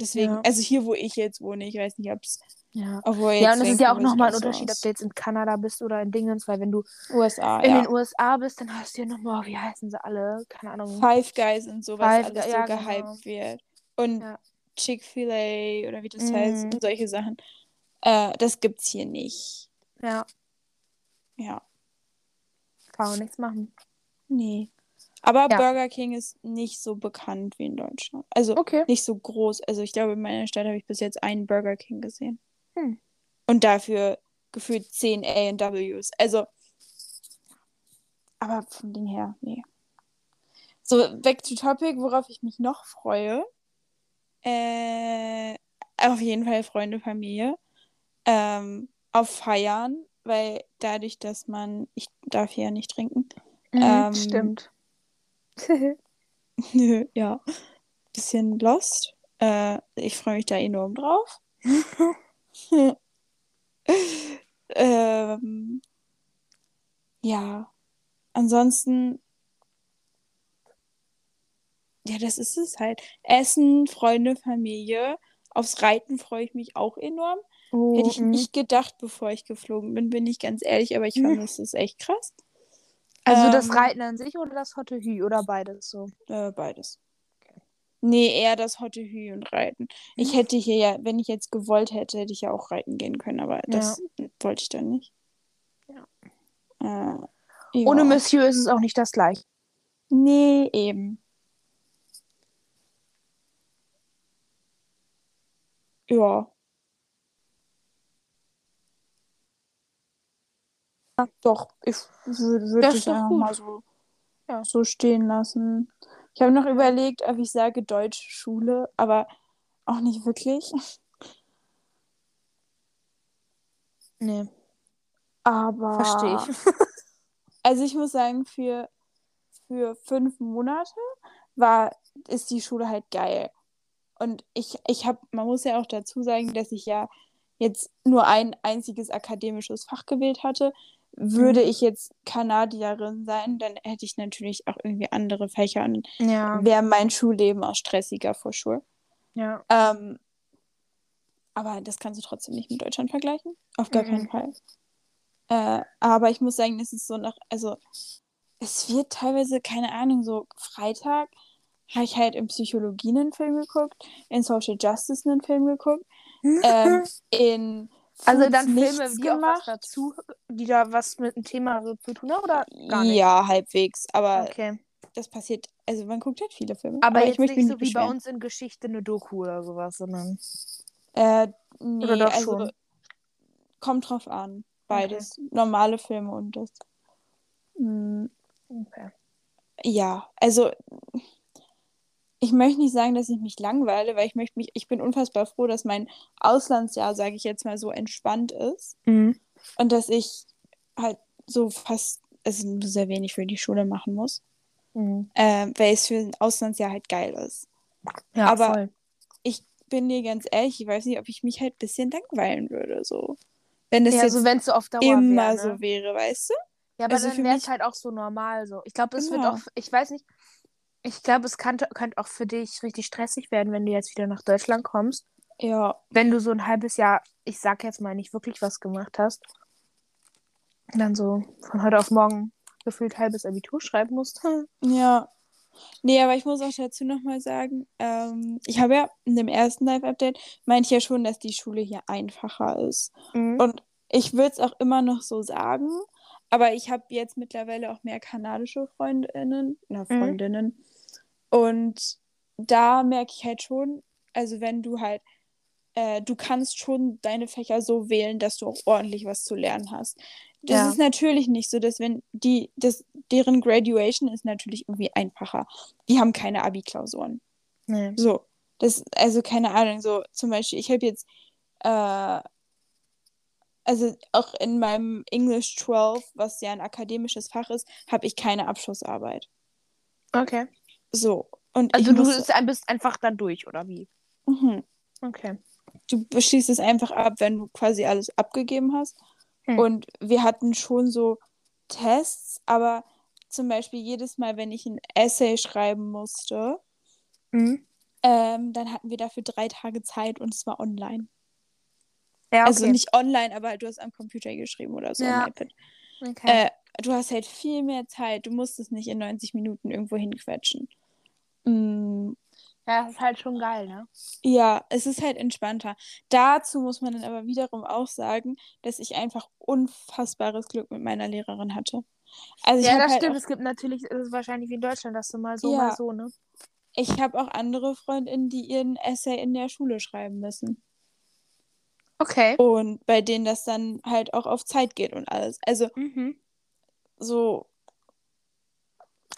Deswegen, Ja. also hier, wo ich jetzt wohne, ich weiß nicht, ob es. Ja. Ja, und es ist ja auch nochmal ein Unterschied, ob aus. du jetzt in Kanada bist oder in Dingens, weil wenn du USA, in ja. den USA bist, dann hast du ja nochmal, wie heißen sie alle? Keine Ahnung. Five Guys und sowas Five alles so ja, gehypt genau. wird. Und Ja. Chick-fil-A oder wie das Mhm. heißt und solche Sachen. Äh, das gibt's hier nicht. Ja, Ja. kann man nichts machen. Nee. Aber Ja. Burger King ist nicht so bekannt wie in Deutschland. Also Okay. nicht so groß. Also ich glaube, in meiner Stadt habe ich bis jetzt einen Burger King gesehen. Hm. Und dafür gefühlt 10 A&Ws. Also, aber vom Ding her, nee. So, back to topic, worauf ich mich noch freue. Äh, auf jeden Fall Freunde, Familie. Ähm, auf Feiern, weil dadurch, dass man, ich darf hier ja nicht trinken, Mhm, Ähm, Stimmt. Nö, ja. Bisschen lost. Äh, ich freue mich da enorm drauf. ähm, ja. Ansonsten. Ja, das ist es halt. Essen, Freunde, Familie. Aufs Reiten freue ich mich auch enorm. Oh, Hätte ich nicht gedacht, bevor ich geflogen bin, bin ich ganz ehrlich, aber ich fand, das ist echt krass. Also das ähm, Reiten an sich oder das Hotte Hü oder beides so? Äh, beides. Nee, eher das Hotte Hü und Reiten. Ich hätte hier ja, wenn ich jetzt gewollt hätte, hätte ich ja auch reiten gehen können, aber das wollte ich dann nicht. Ja. Äh, ja. Ohne Monsieur ist es auch nicht das gleiche. Nee, eben. Ja. Doch, ich würde würd Das doch einfach gut. mal so, Ja. so stehen lassen. Ich habe noch überlegt, ob ich sage Deutsche Schule, aber auch nicht wirklich. Nee, Aber verstehe ich. Also ich muss sagen, für, für fünf Monate war, ist die Schule halt geil. Und ich, ich habe, man muss ja auch dazu sagen, dass ich ja jetzt nur ein einziges akademisches Fach gewählt hatte. Würde Mhm. ich jetzt Kanadierin sein, dann hätte ich natürlich auch irgendwie andere Fächer und Ja, wäre mein Schulleben auch stressiger for sure. ja. Ähm, aber das kannst du trotzdem nicht mit Deutschland vergleichen. Auf gar Mhm. keinen Fall. Äh, aber ich muss sagen, es ist so nach, also es wird teilweise, keine Ahnung, so Freitag habe ich halt in Psychologie einen Film geguckt, in Social Justice einen Film geguckt, ähm, in Also Foods dann Filme, die auch was gemacht. dazu, die da was mit dem Thema so zu tun haben oder gar nicht? Ja, halbwegs, aber Okay. das passiert, also man guckt halt viele Filme. Aber, ich jetzt möchte nicht so wie bei uns in Geschichte eine Doku oder sowas, sondern. Äh, nee, Oder doch also schon? kommt drauf an. Beides. Normale Filme und das. Mm, Okay. ja, also ich möchte nicht sagen, dass ich mich langweile, weil ich möchte mich, ich bin unfassbar froh, dass mein Auslandsjahr, sage ich jetzt mal, so entspannt ist Mhm. und dass ich halt so fast, also nur sehr wenig für die Schule machen muss, Mhm. ähm, weil es für ein Auslandsjahr halt geil ist. Ja, Aber- voll. Ich bin dir ganz ehrlich, ich weiß nicht, ob ich mich halt ein bisschen langweilen würde, so. Wenn das Ja, so wenn es so auf Dauer immer wär, ne? so wäre, weißt du? Ja, aber also dann wäre es halt auch so normal so. Ich glaube, es wird Genau. auch, ich weiß nicht, ich glaube, es kann, könnte auch für dich richtig stressig werden, wenn du jetzt wieder nach Deutschland kommst. Ja, Wenn du so ein halbes Jahr, ich sag jetzt mal, nicht wirklich was gemacht hast. Dann so von heute auf morgen gefühlt halbes Abitur schreiben musst. Ja. Nee, aber ich muss auch dazu nochmal sagen, ähm, ich habe ja in dem ersten Live-Update, meinte ich ja schon, dass die Schule hier einfacher ist. Mhm. Und ich würde es auch immer noch so sagen, aber ich habe jetzt mittlerweile auch mehr kanadische Freundinnen, na, Freundinnen. Und da merke ich halt schon, also wenn du halt, äh, du kannst schon deine Fächer so wählen, dass du auch ordentlich was zu lernen hast. Das Ja. ist natürlich nicht so, dass wenn die, das, deren Graduation ist natürlich irgendwie einfacher. Die haben keine Abi-Klausuren. Nee. So, das, also keine Ahnung, so zum Beispiel, ich habe jetzt, äh, also auch in meinem English 12, was ja ein akademisches Fach ist, habe ich keine Abschlussarbeit. Okay. So, und Also du muss, bist, einfach dann durch, oder wie? Mhm. Okay. du schließt es einfach ab, wenn du quasi alles abgegeben hast. Hm. Und wir hatten schon so Tests, aber zum Beispiel jedes Mal, wenn ich ein Essay schreiben musste, Mhm. ähm, dann hatten wir dafür drei Tage Zeit und es war online. Ja, okay. Also nicht online, aber halt du hast am Computer geschrieben oder so Ja. iPad. okay. Äh, du hast halt viel mehr Zeit. Du musst es nicht in 90 Minuten irgendwo hinquetschen. Mm, ja, das ist halt schon geil, ne? ja, es ist halt entspannter. Dazu muss man dann aber wiederum auch sagen, dass ich einfach unfassbares Glück mit meiner Lehrerin hatte. Also ich Ja, das halt stimmt. Es gibt natürlich, es ist wahrscheinlich wie in Deutschland, dass du mal so, Ja. mal so, ne? ich habe auch andere Freundinnen, die ihren Essay in der Schule schreiben müssen. Okay. Und bei denen das dann halt auch auf Zeit geht und alles. Also Mhm. so,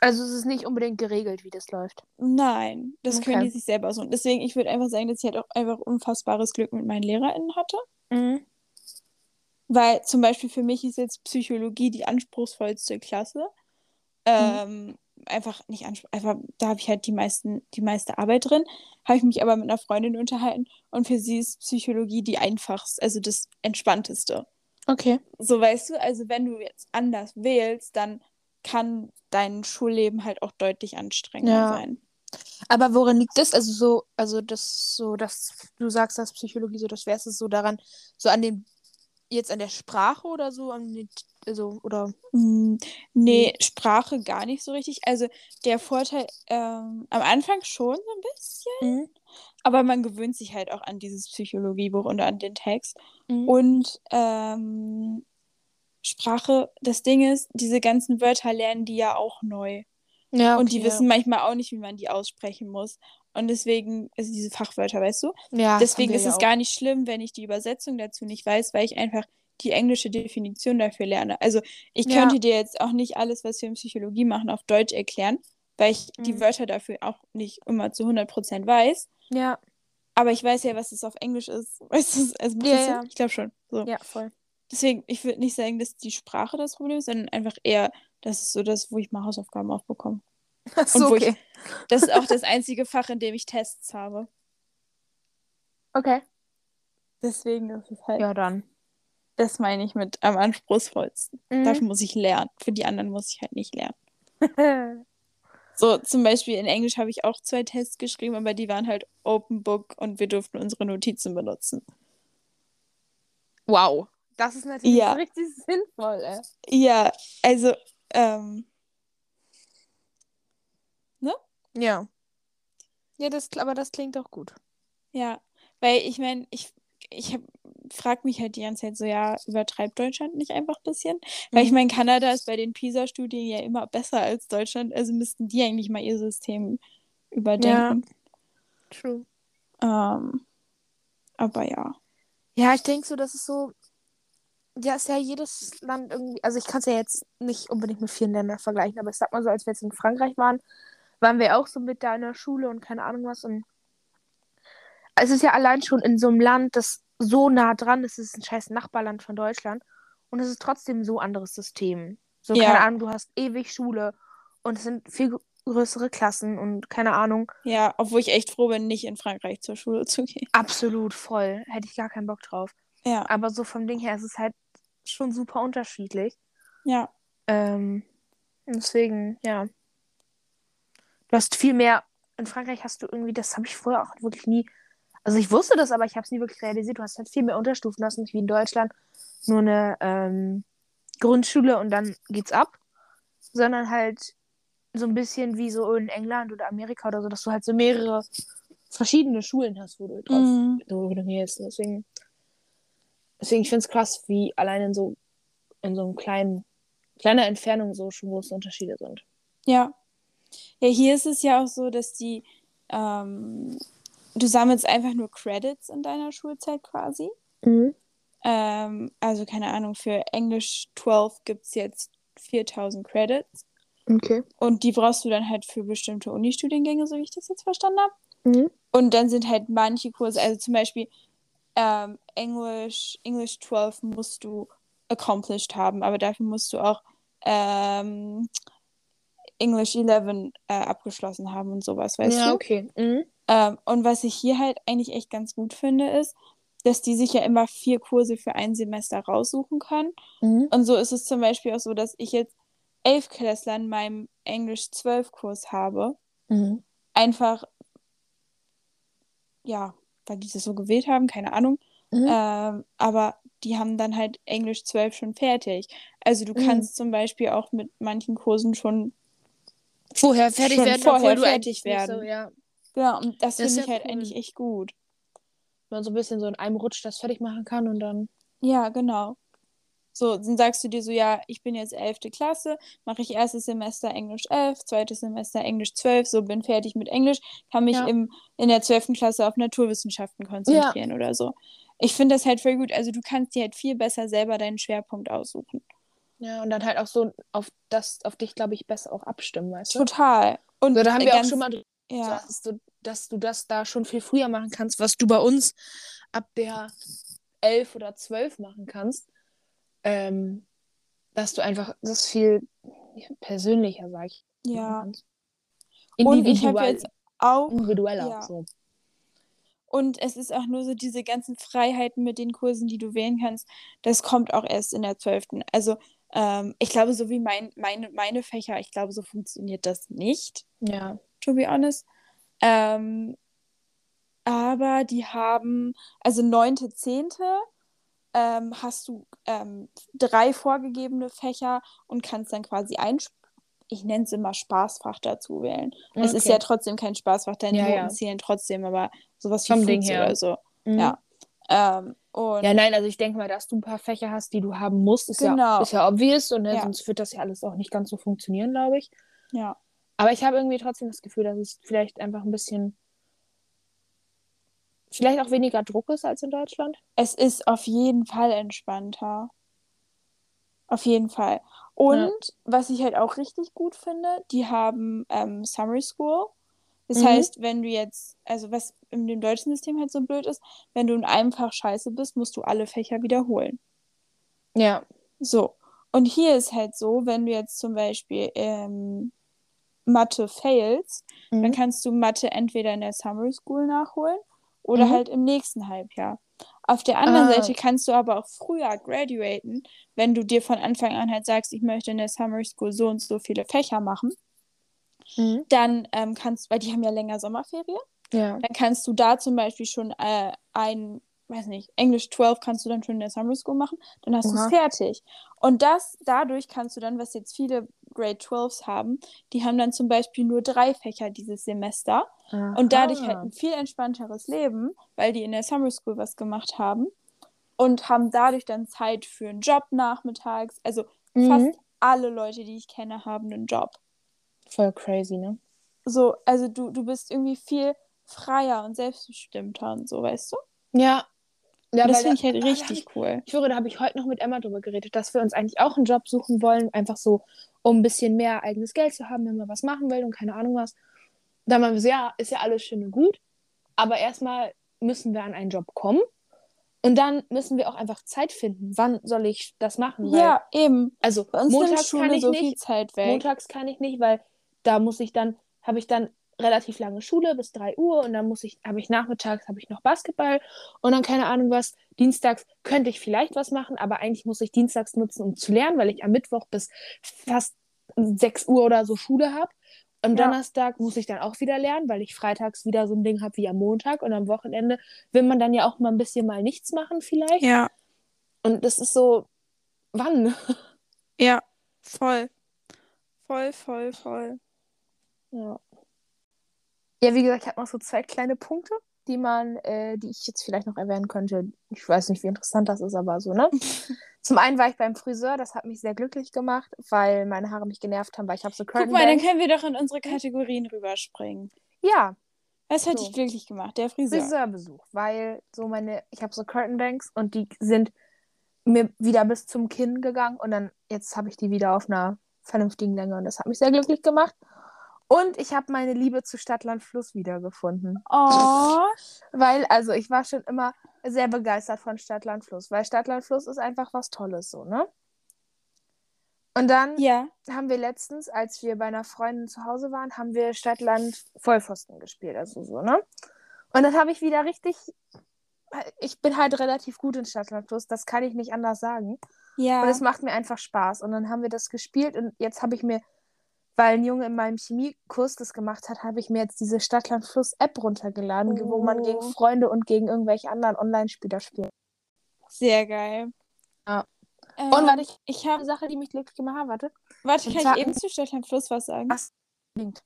Also es ist nicht unbedingt geregelt, wie das läuft. nein, das können Okay. die sich selber aussuchen. Deswegen, ich würde einfach sagen, dass ich halt auch einfach unfassbares Glück mit meinen LehrerInnen hatte. Mhm. Weil zum Beispiel für mich ist jetzt Psychologie die anspruchsvollste Klasse. Ähm, einfach nicht anspruchsvoll, einfach, da habe ich halt die meisten, die meiste Arbeit drin. Habe ich mich aber mit einer Freundin unterhalten und für sie ist Psychologie die einfachste, also das entspannteste. Okay. So weißt du, also wenn du jetzt anders wählst, dann kann dein Schulleben halt auch deutlich anstrengender Ja. sein. Aber worin liegt das? Also so, also das so, dass du sagst, dass Psychologie so das Schwerste ist, so daran, so an den, jetzt an der Sprache oder so, an den, also, oder. Mm, Nee, Sprache gar nicht so richtig. Also der Vorteil, ähm, am Anfang schon so ein bisschen. Aber man gewöhnt sich halt auch an dieses Psychologiebuch und an den Text. Mhm. Und ähm, Sprache, das Ding ist, diese ganzen Wörter lernen die ja auch neu. Ja, und die okay, wissen manchmal auch nicht, wie man die aussprechen muss. Und deswegen, also diese Fachwörter, weißt du? Ja, ja deswegen ist wir es ja gar nicht schlimm, wenn ich die Übersetzung dazu nicht weiß, weil ich einfach die englische Definition dafür lerne. Also ich Ja. könnte dir jetzt auch nicht alles, was wir in Psychologie machen, auf Deutsch erklären, weil ich die Mhm. Wörter dafür auch nicht immer zu 100% weiß. auch. Ja, Aber ich weiß ja, was es auf Englisch ist. Weißt du, also Ja, ja. Ich glaube schon. So. ja, voll. Deswegen, ich würde nicht sagen, dass die Sprache das Problem ist, sondern einfach eher, das ist so das, wo ich mal Hausaufgaben aufbekomme. Achso, wo ich- okay. Das ist auch das einzige Fach, in dem ich Tests habe. Okay. Deswegen ist es halt, Ja, dann. das meine ich mit am anspruchsvollsten. Mhm. Dafür muss ich lernen. Für die anderen muss ich halt nicht lernen. So, zum Beispiel in Englisch habe ich auch zwei Tests geschrieben, aber die waren halt Open Book und wir durften unsere Notizen benutzen. wow. Das ist natürlich Ja. richtig sinnvoll, ey. Ja, also, ähm, Ja. Ja, das, aber das klingt doch gut. Ja, weil ich meine, ich, ich frage mich halt die ganze Zeit so, ja, übertreibt Deutschland nicht einfach ein bisschen? Weil ich Mhm. meine, Kanada ist bei den PISA-Studien ja immer besser als Deutschland, also müssten die eigentlich mal ihr System überdenken. True. Ähm, aber ja. Ja, ich denke so, das ist so. Ja, ist ja jedes Land irgendwie. Also, ich kann es ja jetzt nicht unbedingt mit vielen Ländern vergleichen, aber ich sag mal so, als wir jetzt in Frankreich waren, waren wir auch so mit da in der Schule und keine Ahnung was. Und es ist ja allein schon in so einem Land, das so nah dran ist, es ist ein scheiß Nachbarland von Deutschland. Und es ist trotzdem so anderes System. So, Ja. keine Ahnung, du hast ewig Schule und es sind viel grö- größere Klassen und keine Ahnung. Ja, obwohl ich echt froh bin, nicht in Frankreich zur Schule zu gehen. Absolut voll. Hätte ich gar keinen Bock drauf. Ja, Aber so vom Ding her ist es halt schon super unterschiedlich. ja, Ähm, deswegen, ja. Du hast viel mehr. In Frankreich hast du irgendwie, das habe ich vorher auch wirklich nie. Also ich wusste das, aber ich habe es nie wirklich realisiert. Du hast halt viel mehr Unterstufen. Hast nicht wie in Deutschland nur eine ähm, Grundschule und dann geht's ab. Sondern halt so ein bisschen wie so in England oder Amerika oder so, dass du halt so mehrere verschiedene Schulen hast, wo du drauf Mhm. wo du gehst. Deswegen, deswegen ich finde es krass, wie allein in so in so einem kleinen, kleiner Entfernung so schon große Unterschiede sind. ja. Ja, hier ist es ja auch so, dass die, ähm, du sammelst einfach nur Credits in deiner Schulzeit quasi. Ähm, also keine Ahnung, für Englisch 12 gibt es jetzt 4000 Credits. Okay. Und die brauchst du dann halt für bestimmte Uni-Studiengänge, so wie ich das jetzt verstanden habe. Mhm. Und dann sind halt manche Kurse, also zum Beispiel ähm, English, English 12 musst du accomplished haben, aber dafür musst du auch ähm, English 11 äh, abgeschlossen haben und sowas, weißt ja, du? okay. Mhm. Ähm, und was ich hier halt eigentlich echt ganz gut finde, ist, dass die sich ja immer vier Kurse für ein Semester raussuchen können. Mhm. Und so ist es zum Beispiel auch so, dass ich jetzt elf Klässler in meinem Englisch 12 Kurs habe. Mhm. Einfach, ja, weil die das so gewählt haben, keine Ahnung. Mhm. Ähm, aber die haben dann halt Englisch 12 schon fertig. Also du Mhm. kannst zum Beispiel auch mit manchen Kursen schon, Vorher fertig Schon werden, vorher fertig werden. So, ja, ja, und das Das finde ja ich halt cool. eigentlich echt gut. man so ein bisschen so in einem Rutsch das fertig machen kann und dann. Ja, genau. So, dann sagst du dir so, ja, ich bin jetzt 11. Klasse, mache ich erstes Semester Englisch 11, zweites Semester Englisch 12, so bin fertig mit Englisch, kann mich Ja. im, in der 12. Klasse auf Naturwissenschaften konzentrieren oder so. Ich finde das halt voll gut. Also du kannst dir halt viel besser selber deinen Schwerpunkt aussuchen. Ja, und dann halt auch so auf das, auf dich, glaube ich, besser auch abstimmen, weißt du? Total. Und So, da haben wir ganz, auch schon mal ja, dass du, dass du das da schon viel früher machen kannst, was du bei uns ab der 11 oder 12 machen kannst. Ähm, dass du einfach das viel persönlicher, sag ich. ja. kannst. Und ich habe jetzt auch individueller. ja. So. Und es ist auch nur so diese ganzen Freiheiten mit den Kursen, die du wählen kannst, das kommt auch erst in der 12. Also ähm, ich glaube, so wie mein, meine, meine Fächer, ich glaube, so funktioniert das nicht, Ja. to be honest. Ähm, aber die haben, also 9., 10. Ähm, hast du ähm, drei vorgegebene Fächer und kannst dann quasi ein, ich nenne es immer Spaßfach dazu wählen. Es ist Okay. ja trotzdem kein Spaßfach, deine Ja, Noten ja. zählen trotzdem, aber sowas wie Vom Ding Foods her. oder so. Mhm. Ja. Ähm, Ja, nein, also ich denke mal, dass du ein paar Fächer hast, die du haben musst, ist, Genau. ja, ist ja obvious und ne, Ja. sonst wird das ja alles auch nicht ganz so funktionieren, glaube ich. ja. Aber ich habe irgendwie trotzdem das Gefühl, dass es vielleicht einfach ein bisschen, vielleicht auch weniger Druck ist als in Deutschland. es ist auf jeden Fall entspannter. Auf jeden Fall. Und Ja. was ich halt auch richtig gut finde, die haben ähm, Summer School. Das Mhm. heißt, wenn du jetzt, also was in dem deutschen System halt so blöd ist, wenn du in einem Fach scheiße bist, musst du alle Fächer wiederholen. Ja. So. Und hier ist halt so, wenn du jetzt zum Beispiel ähm, Mathe failst, dann Mhm. kannst du Mathe entweder in der Summer School nachholen oder Mhm. halt im nächsten Halbjahr. Auf der anderen Ah. Seite kannst du aber auch früher graduaten, wenn du dir von Anfang an halt sagst, ich möchte in der Summer School so und so viele Fächer machen. Mhm. Dann ähm, kannst, weil die haben ja länger Sommerferien, Ja. dann kannst du da zum Beispiel schon äh, ein, weiß nicht, Englisch 12 kannst du dann schon in der Summer School machen, dann hast du es fertig. Und das, dadurch kannst du dann, was jetzt viele Grade 12s haben, die haben dann zum Beispiel nur drei Fächer dieses Semester und dadurch halt ein viel entspannteres Leben, weil die in der Summer School was gemacht haben und haben dadurch dann Zeit für einen Job nachmittags. Also Mhm. fast alle Leute, die ich kenne, haben einen Job. Voll crazy, ne? So, also du, du bist irgendwie viel freier und selbstbestimmter und so, weißt du? Ja. Ja, das finde ich halt richtig ich- cool. Ich höre, da habe ich heute noch mit Emma drüber geredet, dass wir uns eigentlich auch einen Job suchen wollen, einfach so, um ein bisschen mehr eigenes Geld zu haben, wenn man was machen will und keine Ahnung was. Da meinen wir so, ja, ist ja alles schön und gut, aber erstmal müssen wir an einen Job kommen und dann müssen wir auch einfach Zeit finden. Wann soll ich das machen? Weil, Ja, eben. also montags kann ich so nicht, viel Zeit weg. montags kann ich nicht, weil da muss ich dann, habe ich dann relativ lange Schule bis 3 Uhr und dann muss ich, habe ich nachmittags, habe ich noch Basketball und dann keine Ahnung was. Dienstags könnte ich vielleicht was machen, aber eigentlich muss ich dienstags nutzen, um zu lernen, weil ich am Mittwoch bis fast 6 Uhr oder so Schule habe. Am Ja. Donnerstag muss ich dann auch wieder lernen, weil ich freitags wieder so ein Ding habe wie am Montag und am Wochenende will man dann ja auch mal ein bisschen mal nichts machen vielleicht. Ja, Und das ist so, wann? ja, voll. Voll, voll, voll. Ja. Ja, wie gesagt, ich habe noch so zwei kleine Punkte, die man, äh, die ich jetzt vielleicht noch erwähnen könnte. Ich weiß nicht, wie interessant das ist, aber so, ne? Zum einen war ich beim Friseur, das hat mich sehr glücklich gemacht, weil meine Haare mich genervt haben, weil ich habe so Guck Curtain mal, dann können wir doch in unsere Kategorien rüberspringen. Ja, Was hat So. dich glücklich gemacht? Der Friseur. Friseurbesuch, weil so meine, ich habe so Curtain Banks und die sind mir wieder bis zum Kinn gegangen und dann jetzt habe ich die wieder auf einer vernünftigen Länge und das hat mich sehr glücklich gemacht. Und ich habe meine Liebe zu Stadtland Fluss wiedergefunden. Oh. Weil, also ich war schon immer sehr begeistert von Stadtland Fluss, weil Stadtland Fluss ist einfach was Tolles so, ne? Und dann Ja. haben wir letztens, als wir bei einer Freundin zu Hause waren, haben wir Stadtland Vollpfosten gespielt, also so, ne? Und dann habe ich wieder richtig. Ich bin halt relativ gut in Stadtland Fluss, das kann ich nicht anders sagen. Ja. Und es macht mir einfach Spaß. Und dann haben wir das gespielt und jetzt habe ich mir, weil ein Junge in meinem Chemiekurs das gemacht hat, habe ich mir jetzt diese Stadtland Fluss App runtergeladen, wo man gegen Oh. Freunde und gegen irgendwelche anderen Online-Spieler spielt. Sehr geil. Ja. Ähm, Und warte, ich ich eine habe. Sache, die mich glücklich gemacht hat, warte. Warte, und kann ich eben zu Stadtland Fluss was sagen? Ach, Unbedingt.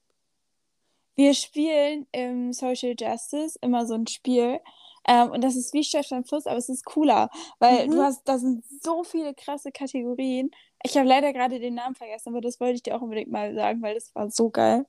Wir spielen im Social Justice immer so ein Spiel. Ähm, und das ist wie Stadtland Fluss, aber es ist cooler, weil Mhm. du hast, da sind so viele krasse Kategorien. Ich habe leider gerade den Namen vergessen, aber das wollte ich dir auch unbedingt mal sagen, weil das war so geil.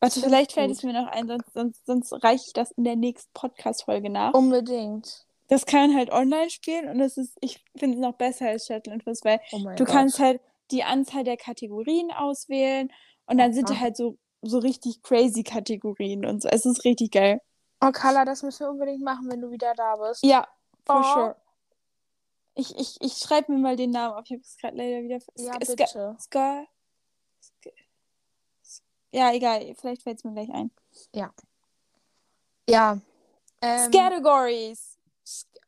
Warte, vielleicht ich fällt es mir noch ein, sonst, sonst, sonst reiche ich das in der nächsten Podcast-Folge nach. Unbedingt. Das kann man halt online spielen und das ist, ich finde es noch besser als Stadtland Fluss, weil Oh du Gott. kannst halt die Anzahl der Kategorien auswählen und dann sind Aha. da halt so, so richtig crazy Kategorien und so. Es ist richtig geil. Oh, Carla, das müssen wir unbedingt machen, wenn du wieder da bist. Ja, for Oh. sure. Ich, ich, ich schreibe mir mal den Namen auf. Ich habe es gerade leider wieder. Ja, Ska- bitte. Ska- Ska- Ja, egal. Vielleicht fällt es mir gleich ein. Ja. Ähm, Categories.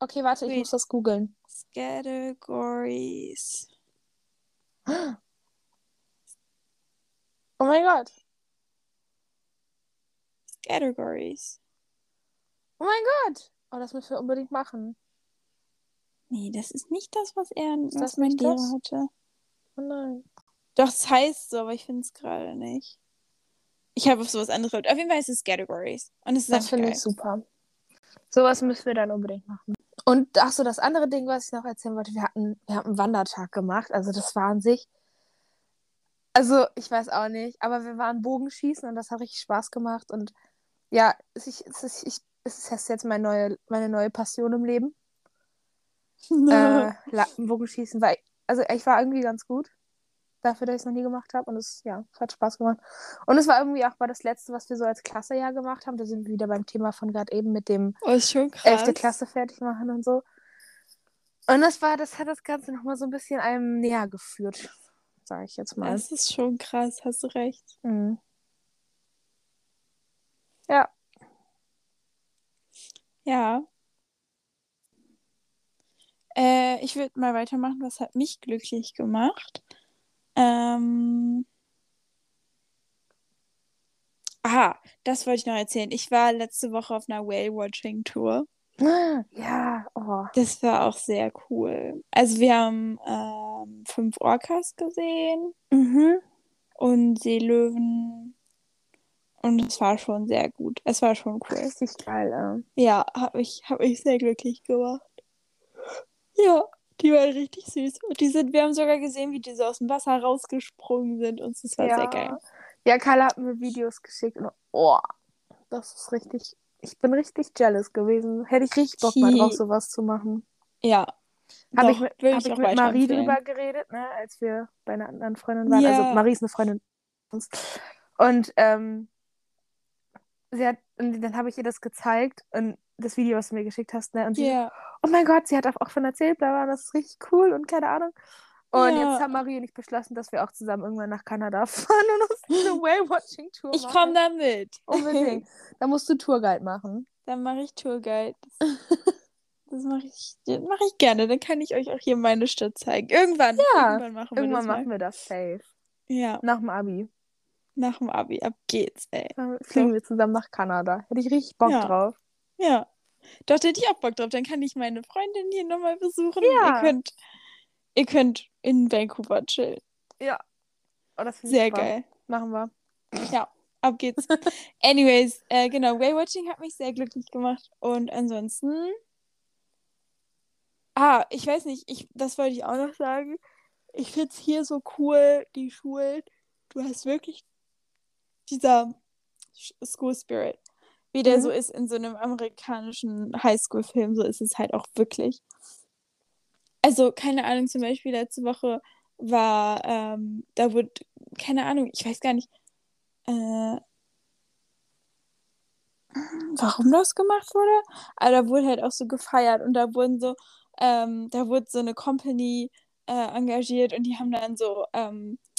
okay, warte, ich Wait. muss das googeln. Categories. Oh mein Gott. Categories. Oh mein Gott. Oh, das müssen wir unbedingt machen. Nee, das ist nicht das, was er, was das mein Lehrer das? hatte. Oh nein. Doch, es heißt so, aber ich finde es gerade nicht. Ich habe auf sowas anderes gehabt. Auf jeden Fall ist es Categories. Und es ist Das finde ich super. Sowas müssen wir dann unbedingt machen. Und ach so, das andere Ding, was ich noch erzählen wollte, wir hatten, wir haben einen Wandertag gemacht. Also das war an sich. Also, ich weiß auch nicht, aber wir waren Bogenschießen und das hat richtig Spaß gemacht. Und ja, es ist, es ist, ich, es ist jetzt meine neue, meine neue Passion im Leben. Äh, La- Bogenschießen war, also ich war irgendwie ganz gut. Dafür, dass ich es noch nie gemacht habe. Und es, ja, es hat Spaß gemacht. Und es war irgendwie auch mal das Letzte, was wir so als Klassejahr gemacht haben. Da sind wir wieder beim Thema von gerade eben mit dem oh, ist schon krass. 11. Klasse fertig machen und so. Und das war, das hat das Ganze nochmal so ein bisschen einem näher geführt, sage ich jetzt mal. Das ist schon krass, hast du recht. Mhm. Ja. Ja. Äh, ich würde mal weitermachen, was hat mich glücklich gemacht. Ähm. Aha, das wollte ich noch erzählen. Ich war letzte Woche auf einer Whale-Watching-Tour. Ja, oh. Das war auch sehr cool. Also wir haben, äh, ähm, fünf Orcas gesehen Mhm. und Seelöwen. Und es war schon sehr gut. Es war schon cool. Richtig geil, äh. Ja, habe ich, hab ich sehr glücklich gemacht. Ja, die waren richtig süß. Und die sind, wir haben sogar gesehen, wie die so aus dem Wasser rausgesprungen sind. Und es war ja. sehr geil. Ja, Carla hat mir Videos geschickt und oh, das ist richtig. Ich bin richtig jealous gewesen. Hätte ich richtig Bock mal drauf, sowas zu machen. Ja. Habe ich mit, hab ich ich mit Marie weiterempfehlen. drüber geredet, ne, als wir bei einer anderen Freundin waren. Ja. Also Marie ist eine Freundin uns. Und ähm, sie hat, und dann habe ich ihr das gezeigt und das Video, was du mir geschickt hast, ne? Und sie Ja. oh mein Gott, sie hat auch von erzählt, bla bla, das ist richtig cool und keine Ahnung. Und Ja. jetzt haben Marie und ich beschlossen, dass wir auch zusammen irgendwann nach Kanada fahren und uns eine Whale-Watching-Tour Ich machen. komme da mit. Unbedingt. Da musst du Tourguide machen. Dann mache ich Tourguide. Das mache ich, das mach ich gerne. Dann kann ich euch auch hier meine Stadt zeigen. Irgendwann. Ja, Irgendwann machen wir Irgendwann das machen wir das safe. Ja, Nach dem Abi. nach dem Abi. Ab geht's, ey. Dann fliegen wir zusammen nach Kanada. Hätte ich richtig Bock Ja. drauf. Ja. Doch, da hätte ich auch Bock drauf. Dann kann ich meine Freundin hier nochmal besuchen. Ja. Ihr könnt, ihr könnt in Vancouver chillen. Ja. Oh, finde Sehr super. geil. Machen wir. Ab geht's. Anyways, äh, genau, Waywatching hat mich sehr glücklich gemacht. Und ansonsten. Ah, ich weiß nicht, ich, das wollte ich auch noch sagen. Ich find's hier so cool, die Schulen. Du hast wirklich dieser Sch- School Spirit. Wie der Mhm. so ist in so einem amerikanischen Highschool-Film, so ist es halt auch wirklich. Also, keine Ahnung, zum Beispiel letzte Woche war, ähm, da wurde, keine Ahnung, ich weiß gar nicht, äh, warum das gemacht wurde. Aber da wurde halt auch so gefeiert und da wurden so, ähm, da wurde so eine Company äh, engagiert und die haben dann so ähm, äh,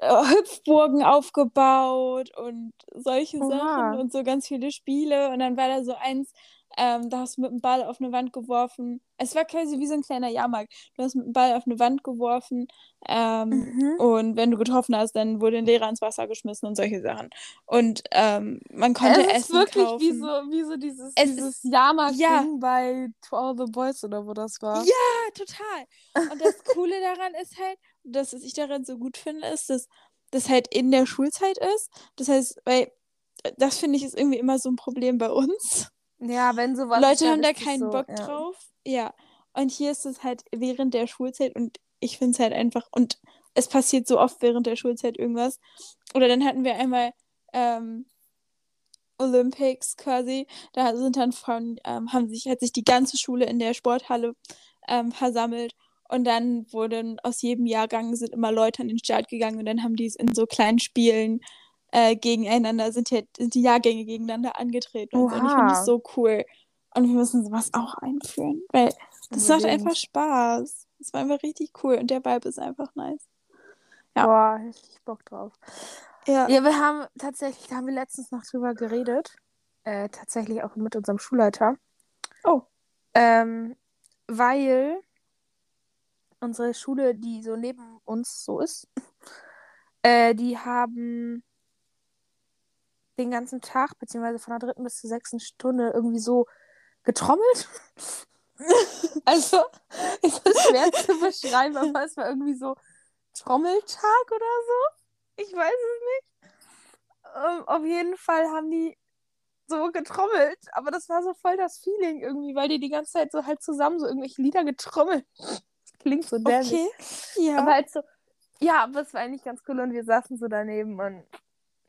Hüpfburgen aufgebaut und solche Oha. Sachen und so ganz viele Spiele. Und dann war da so eins, ähm, da hast du mit dem Ball auf eine Wand geworfen. Es war quasi wie so ein kleiner Jahrmarkt. Du hast mit dem Ball auf eine Wand geworfen ähm, Mhm. und wenn du getroffen hast, dann wurde ein Lehrer ins Wasser geschmissen und solche Sachen. Und ähm, man konnte es ist Essen wirklich kaufen. wie so, wie so dieses, Es dieses ist- Jahrmarkt-Ding ja. bei To All the Boys oder wo das war. Ja, total. Und das Coole daran ist halt, das, was ich daran so gut finde, ist, dass das halt in der Schulzeit ist. Das heißt, weil äh, das finde ich ist irgendwie immer so ein Problem bei uns. Ja, wenn sowas. Leute haben da keinen so, Bock ja. drauf. Ja. Und hier ist es halt während der Schulzeit und ich finde es halt einfach, und es passiert so oft während der Schulzeit irgendwas. Oder dann hatten wir einmal ähm, Olympics quasi. Da sind dann von, ähm, haben sich, hat sich die ganze Schule in der Sporthalle ähm, versammelt. Und dann wurden aus jedem Jahrgang sind immer Leute an den Start gegangen und dann haben die es in so kleinen Spielen äh, gegeneinander, sind, die, sind die Jahrgänge gegeneinander angetreten. Und, so. und ich finde Oha. das so cool. Und wir müssen sowas auch einführen, weil das macht einfach Spaß. Das war einfach richtig cool und der Vibe ist einfach nice. Ja. Boah, richtig Bock drauf. Ja. Ja, wir haben tatsächlich, da haben wir letztens noch drüber geredet. Äh, tatsächlich auch mit unserem Schulleiter. Oh. Ähm, weil unsere Schule, die so neben uns so ist, äh, die haben den ganzen Tag, beziehungsweise von der dritten bis zur sechsten Stunde irgendwie so getrommelt. also, es ist schwer zu beschreiben, aber es war irgendwie so Trommeltag oder so. Ich weiß es nicht. Ähm, auf jeden Fall haben die so getrommelt, aber das war so voll das Feeling irgendwie, weil die die ganze Zeit so halt zusammen so irgendwelche Lieder getrommelt. Das klingt so dämlich. Okay. Ja. Aber halt so, ja, aber es war eigentlich ganz cool und wir saßen so daneben und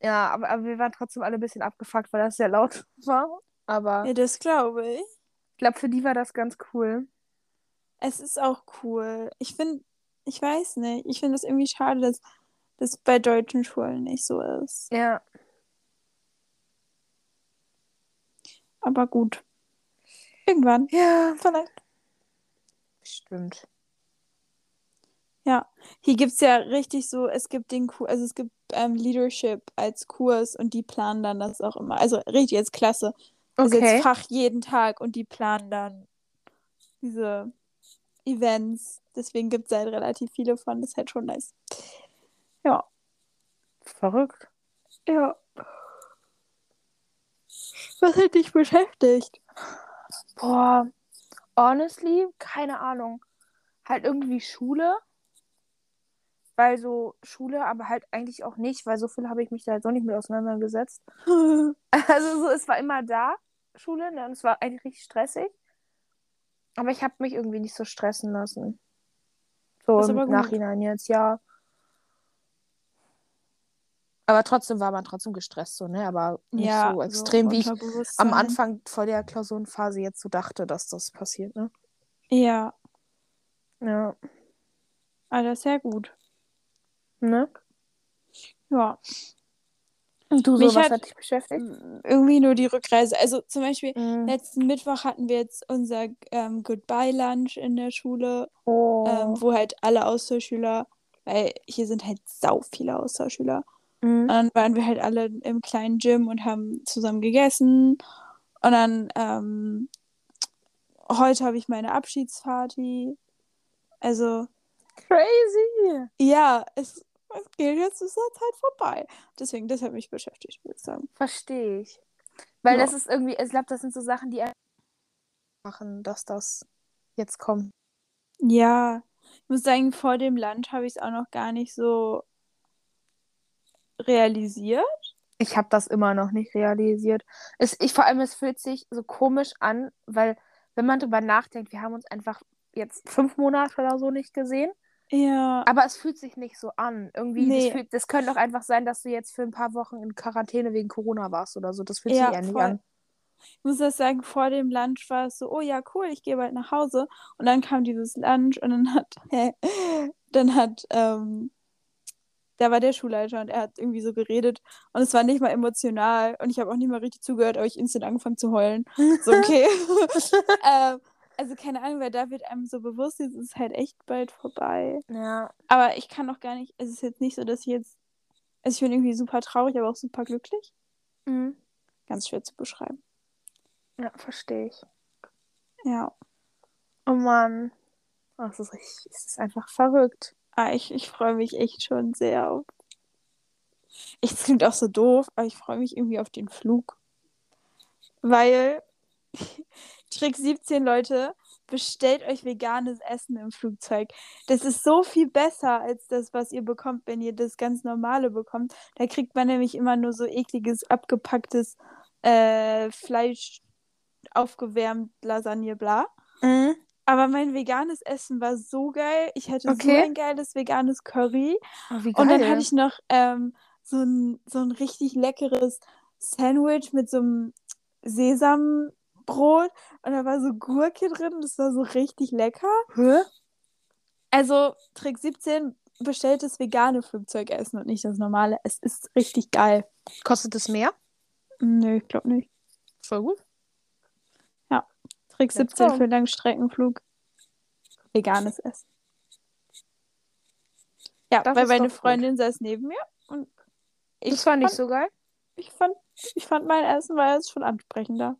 ja, aber, aber wir waren trotzdem alle ein bisschen abgefuckt, weil das sehr laut war. Aber ja, das glaube ich. ich glaube, für die war das ganz cool. Es ist auch cool. Ich finde, ich weiß nicht, ich finde es irgendwie schade, dass das bei deutschen Schulen nicht so ist. Ja. Aber gut. Irgendwann. Ja, Vielleicht. stimmt. Ja. Hier gibt es ja richtig so, es gibt den Kurs, also es gibt ähm, Leadership als Kurs und die planen dann das auch immer. Also richtig als Klasse. Also Okay. jetzt Fach jeden Tag und die planen dann diese Events. Deswegen gibt es halt relativ viele von. Das ist halt schon nice. Ja. Verrückt. Ja. Was hat dich beschäftigt? Boah, honestly, keine Ahnung. halt irgendwie Schule. Weil so Schule, aber halt eigentlich auch nicht, weil so viel habe ich mich da jetzt auch nicht mit auseinandergesetzt. Also so, es war immer da, Schule, ne? Und es war eigentlich richtig stressig. Aber ich habe mich irgendwie nicht so stressen lassen. So im. Nachhinein jetzt, ja. Aber trotzdem war man trotzdem gestresst, so, ne? Aber nicht Ja, so extrem, wie ich am. Anfang vor der Klausurenphase jetzt so dachte, dass das passiert, ne? Ja, Ja. ist sehr gut. Ne? Ja. Und du, so, Mich was hat- hat dich beschäftigt? Irgendwie nur die Rückreise. Also zum Beispiel, Mhm. letzten Mittwoch hatten wir jetzt unser ähm, Goodbye-Lunch in der Schule, Oh. ähm, wo halt alle Austauschschüler, weil hier sind halt sau viele Austauschschüler. Mhm. Und dann waren wir halt alle im kleinen Gym und haben zusammen gegessen. Und dann ähm, heute habe ich meine Abschiedsparty. Also Crazy. ja, es, es geht jetzt, ist der Zeit vorbei. Deswegen, das hat mich beschäftigt, würde ich sagen. Verstehe ich. Weil Ja. das ist irgendwie, ich glaube, das sind so Sachen, die machen, dass das jetzt kommt. Ja, ich muss sagen, vor dem Land habe ich es auch noch gar nicht so realisiert. Ich habe das immer noch nicht realisiert. Es, ich, vor allem, es fühlt sich so komisch an, weil, wenn man drüber nachdenkt, wir haben uns einfach jetzt fünf Monate oder so nicht gesehen. Ja, Aber es fühlt sich nicht so an. Irgendwie, Nee. das, fühlt, das könnte doch einfach sein, dass du jetzt für ein paar Wochen in Quarantäne wegen Corona warst oder so. Das fühlt Ja, sich ja nicht an. ich muss das sagen, vor dem Lunch war es so, oh ja, cool, ich gehe bald nach Hause. Und dann kam dieses Lunch und dann hat, dann hat, ähm, da war der Schulleiter und er hat irgendwie so geredet und es war nicht mal emotional und ich habe auch nicht mal richtig zugehört, aber ich instant angefangen zu heulen. So, okay. ähm, also keine Ahnung, weil da wird einem so bewusst, jetzt ist es halt echt bald vorbei. Ja. Aber ich kann auch gar nicht, es ist jetzt nicht so, dass ich jetzt, also ich bin irgendwie super traurig, aber auch super glücklich. Mhm. Ganz schwer zu beschreiben. Ja, verstehe ich. Ja. Oh Mann. Oh, es ist richtig, es ist einfach verrückt. Ah, ich, ich freue mich echt schon sehr auf. Ich, das klingt auch so doof, aber ich freue mich irgendwie auf den Flug. Weil, Trick 17, Leute, bestellt euch veganes Essen im Flugzeug. Das ist so viel besser als das, was ihr bekommt, wenn ihr das ganz normale bekommt. Da kriegt man nämlich immer nur so ekliges, abgepacktes äh, Fleisch, aufgewärmt, Lasagne, bla. Mhm. Aber mein veganes Essen war so geil. Ich hatte so Okay. ein geiles veganes Curry. Oh, wie Und dann geil. hatte ich noch ähm, so, ein, so ein richtig leckeres Sandwich mit so einem Sesambrot. Und da war so Gurke drin. Das war so richtig lecker. Hä? Also Trick 17 bestellt das vegane Flugzeugessen und nicht das normale. Es ist richtig geil. Kostet es mehr? Nö, ich glaube nicht. Voll gut. Trick Let's 17 go. für Langstreckenflug. Veganes Essen. Ja, Das weil meine doch gut. Freundin saß neben mir und ich Das nicht fand, so geil. ich fand, ich fand mein Essen war jetzt schon ansprechender.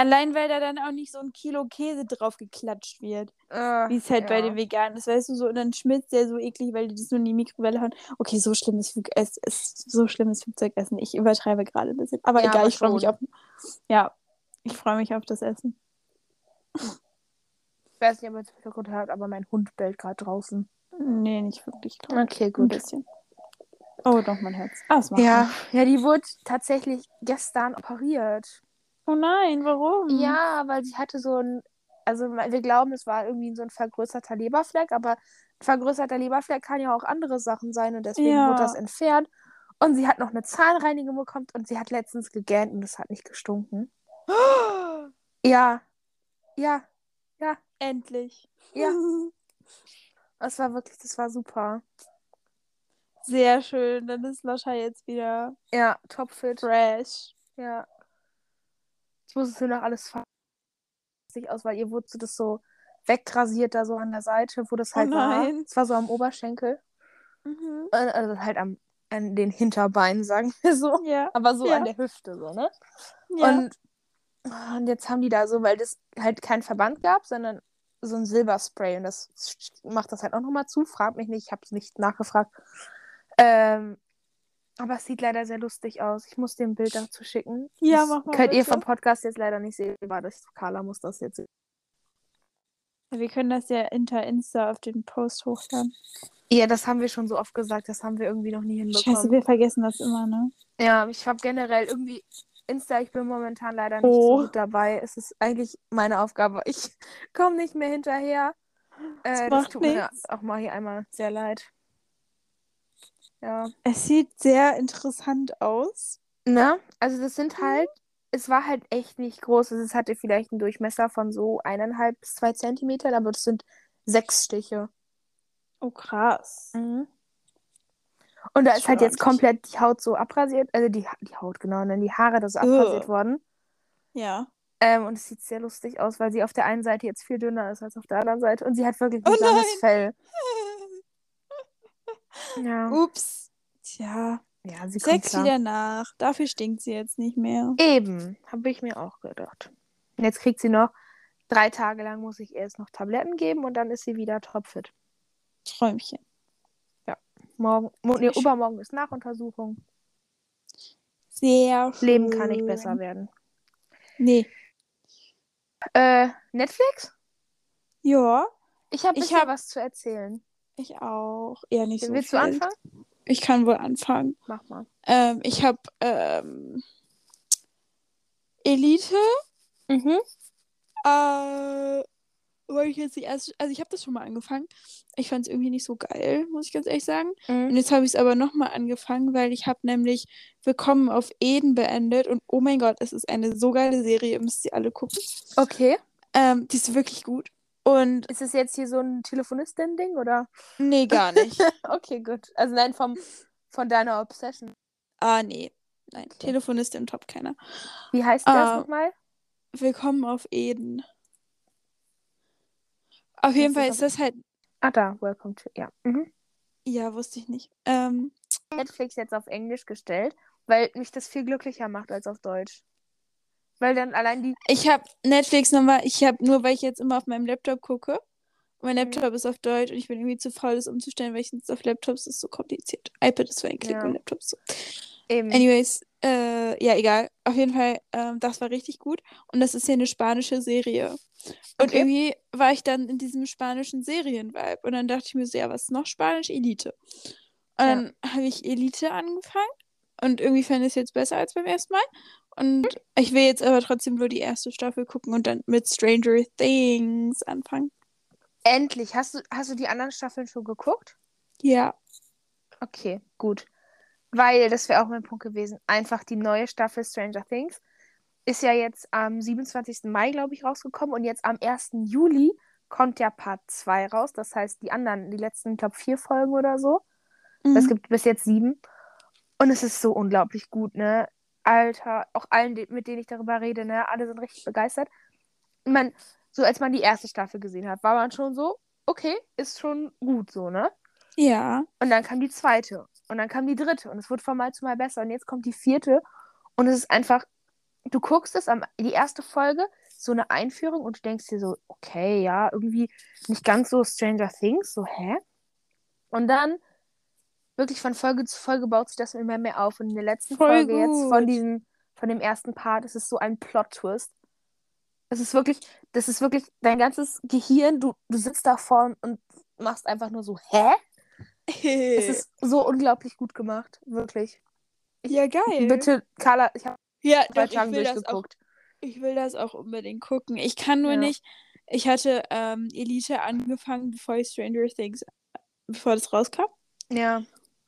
Allein weil da dann auch nicht so ein Kilo Käse drauf geklatscht wird, wie es halt bei den Veganen ist, weißt du, so, und dann schmilzt der so eklig, weil die das nur in die Mikrowelle hauen. Okay, so schlimm ist, Flug es ist so schlimmes Flugzeugessen. Ich übertreibe gerade ein bisschen. Aber Ja, egal, aber ich freue mich auf. Ja, ich freue mich auf das Essen. Ich weiß nicht, ob ihr es gehört habt, aber mein Hund bellt gerade draußen. Nee, nicht wirklich. glaub. Okay, Ein gut. bisschen. Oh, doch, mein Herz. Ah, es macht Ja, ja, die wurde tatsächlich gestern operiert. Oh nein, warum? Ja, weil sie hatte so ein, also wir glauben, es war irgendwie so ein vergrößerter Leberfleck, aber ein vergrößerter Leberfleck kann ja auch andere Sachen sein und deswegen Ja. wurde das entfernt. Und sie hat noch eine Zahnreinigung bekommen und sie hat letztens gegähnt und es hat nicht gestunken. Ja, ja, Endlich. Ja. das war wirklich, das war super. Sehr schön. Dann ist Lascha jetzt wieder Ja, topfit. fresh. Ja. Ich muss es nur noch alles. Sich aus, weil ihr wurde das so wegrasiert da so an der Seite, wo das Oh halt war. nein. Es war so am Oberschenkel. Mhm. Äh, Also halt am an den Hinterbeinen, sagen wir so. Ja. Aber so Ja. an der Hüfte, so, ne? ja. Und, und jetzt haben die da so, weil das halt keinen Verband gab, sondern so ein Silberspray. Und das macht das halt auch nochmal zu. Frag mich nicht, ich habe es nicht nachgefragt. Ähm, aber es sieht leider sehr lustig aus. Ich muss dir ein Bild dazu schicken. Ja, das mach mal Könnt ihr bitte. vom Podcast jetzt leider nicht sehen. War das, Carla muss das jetzt sehen. Wir können das ja hinter Insta auf den Post hochladen. Ja, das haben wir schon so oft gesagt, das haben wir irgendwie noch nie hinbekommen. Scheiße, wir vergessen das immer, ne? Ja, ich habe generell irgendwie Insta, ich bin momentan leider nicht Oh. so gut dabei. Es ist eigentlich meine Aufgabe. Ich komme nicht mehr hinterher. Äh, das macht tut mir nichts. auch mal hier einmal sehr leid. Ja. Es sieht sehr interessant aus. Ne? Also das Mhm. sind halt, es war halt echt nicht groß. Also Es hatte vielleicht einen Durchmesser von so eineinhalb bis zwei Zentimetern, aber das sind sechs Stiche. Oh, krass. Mhm. Und da ist halt jetzt komplett die Haut so abrasiert, also die, die Haut, genau, und dann die Haare da so abrasiert worden. Ja. Ähm, und es sieht sehr lustig aus, weil sie auf der einen Seite jetzt viel dünner ist als auf der anderen Seite. Und sie hat wirklich ein Oh langes. Fell. Ja. Ups. Tja, ja, sie klar. wieder nach. Dafür stinkt sie jetzt nicht mehr. Eben, habe ich mir auch gedacht. Und jetzt kriegt sie noch drei Tage lang, muss ich ihr jetzt noch Tabletten geben und dann ist sie wieder topfit. Träumchen. Morgen, mo nee, übermorgen ist Nachuntersuchung. Sehr schön. Leben kann nicht besser werden. Nee. Äh, Netflix? Ja, Ich habe Ich hab- was zu erzählen. Ich auch. Eher nicht so Willst viel. du anfangen? Ich kann wohl anfangen. Mach mal. Ähm, ich habe ähm, Elite. Mhm. Äh, wollte ich jetzt die erste, also ich habe das schon mal angefangen. Ich fand es irgendwie nicht so geil, muss ich ganz ehrlich sagen. Und Mhm. jetzt habe ich es aber nochmal angefangen, weil ich habe nämlich Willkommen auf Eden beendet und oh mein Gott, es ist eine so geile Serie, ihr müsst sie alle gucken. Okay. Ähm, die ist wirklich gut. Und Ist es jetzt hier so ein Telefonistin-Ding oder? nee, gar nicht. Okay, gut. Also nein, vom, von deiner Obsession. ah, nee. Nein, Okay. Telefonist im Top keiner. Wie heißt das Ah. nochmal? Willkommen auf Eden. Auf jeden Fall ist das halt, Ah, da. Welcome to. Ja. Mhm. ja, wusste ich nicht. Ähm, Netflix jetzt auf Englisch gestellt, weil mich das viel glücklicher macht als auf Deutsch. Weil dann allein die. Ich habe Netflix nochmal, ich habe nur, weil ich jetzt immer auf meinem Laptop gucke. Mein Mhm. Laptop ist auf Deutsch und ich bin irgendwie zu faul, das umzustellen, weil ich jetzt auf Laptops ist so kompliziert. iPad ist für einen Klick Ja. und Laptop so. Eben. Anyways, äh, ja, egal. Auf jeden Fall, ähm, das war richtig gut. Und das ist ja eine spanische Serie. Und Okay. irgendwie war ich dann in diesem spanischen Serien-Vibe. Und dann dachte ich mir so, ja, was ist noch Spanisch? Elite. Und Ja. dann habe ich Elite angefangen. Und irgendwie fand ich es jetzt besser als beim ersten Mal. Und ich will jetzt aber trotzdem nur die erste Staffel gucken und dann mit Stranger Things anfangen. Endlich. Hast du, hast du die anderen Staffeln schon geguckt? Ja. Okay, gut. Weil, das wäre auch mein Punkt gewesen, einfach die neue Staffel Stranger Things ist ja jetzt am 27. Mai, glaube ich, rausgekommen und jetzt am 1. Juli kommt ja Part 2 raus. Das heißt, die anderen, die letzten, ich glaube, vier Folgen oder so. Es Mhm. gibt bis jetzt sieben. Und es ist so unglaublich gut, ne? Alter, auch allen, mit denen ich darüber rede, ne? Alle sind richtig begeistert. Meine, so als man die erste Staffel gesehen hat, war man schon so, okay, ist schon gut so, ne? Ja. Und dann kam die zweite. Und dann kam die dritte. Und es wurde von Mal zu Mal besser. Und jetzt kommt die vierte. Und es ist einfach, du guckst es am, die erste Folge, so eine Einführung und du denkst dir so, okay, ja, irgendwie nicht ganz so Stranger Things, so, hä? Und dann wirklich von Folge zu Folge baut sich das immer mehr auf. Und in der letzten Voll Folge jetzt von gut. diesem, von dem ersten Part, es ist so ein Plot-Twist. Es ist wirklich, das ist wirklich dein ganzes Gehirn, du, du sitzt da vorne und machst einfach nur so, hä? Es ist so unglaublich gut gemacht, wirklich. ja, geil. Bitte, Carla, ich habe Ja, zwei doch, ich das auch durchgeguckt. Ich will das auch unbedingt gucken. Ich kann nur Ja. nicht. Ich hatte ähm, Elite angefangen, bevor ich Stranger Things, bevor das rauskam. Ja,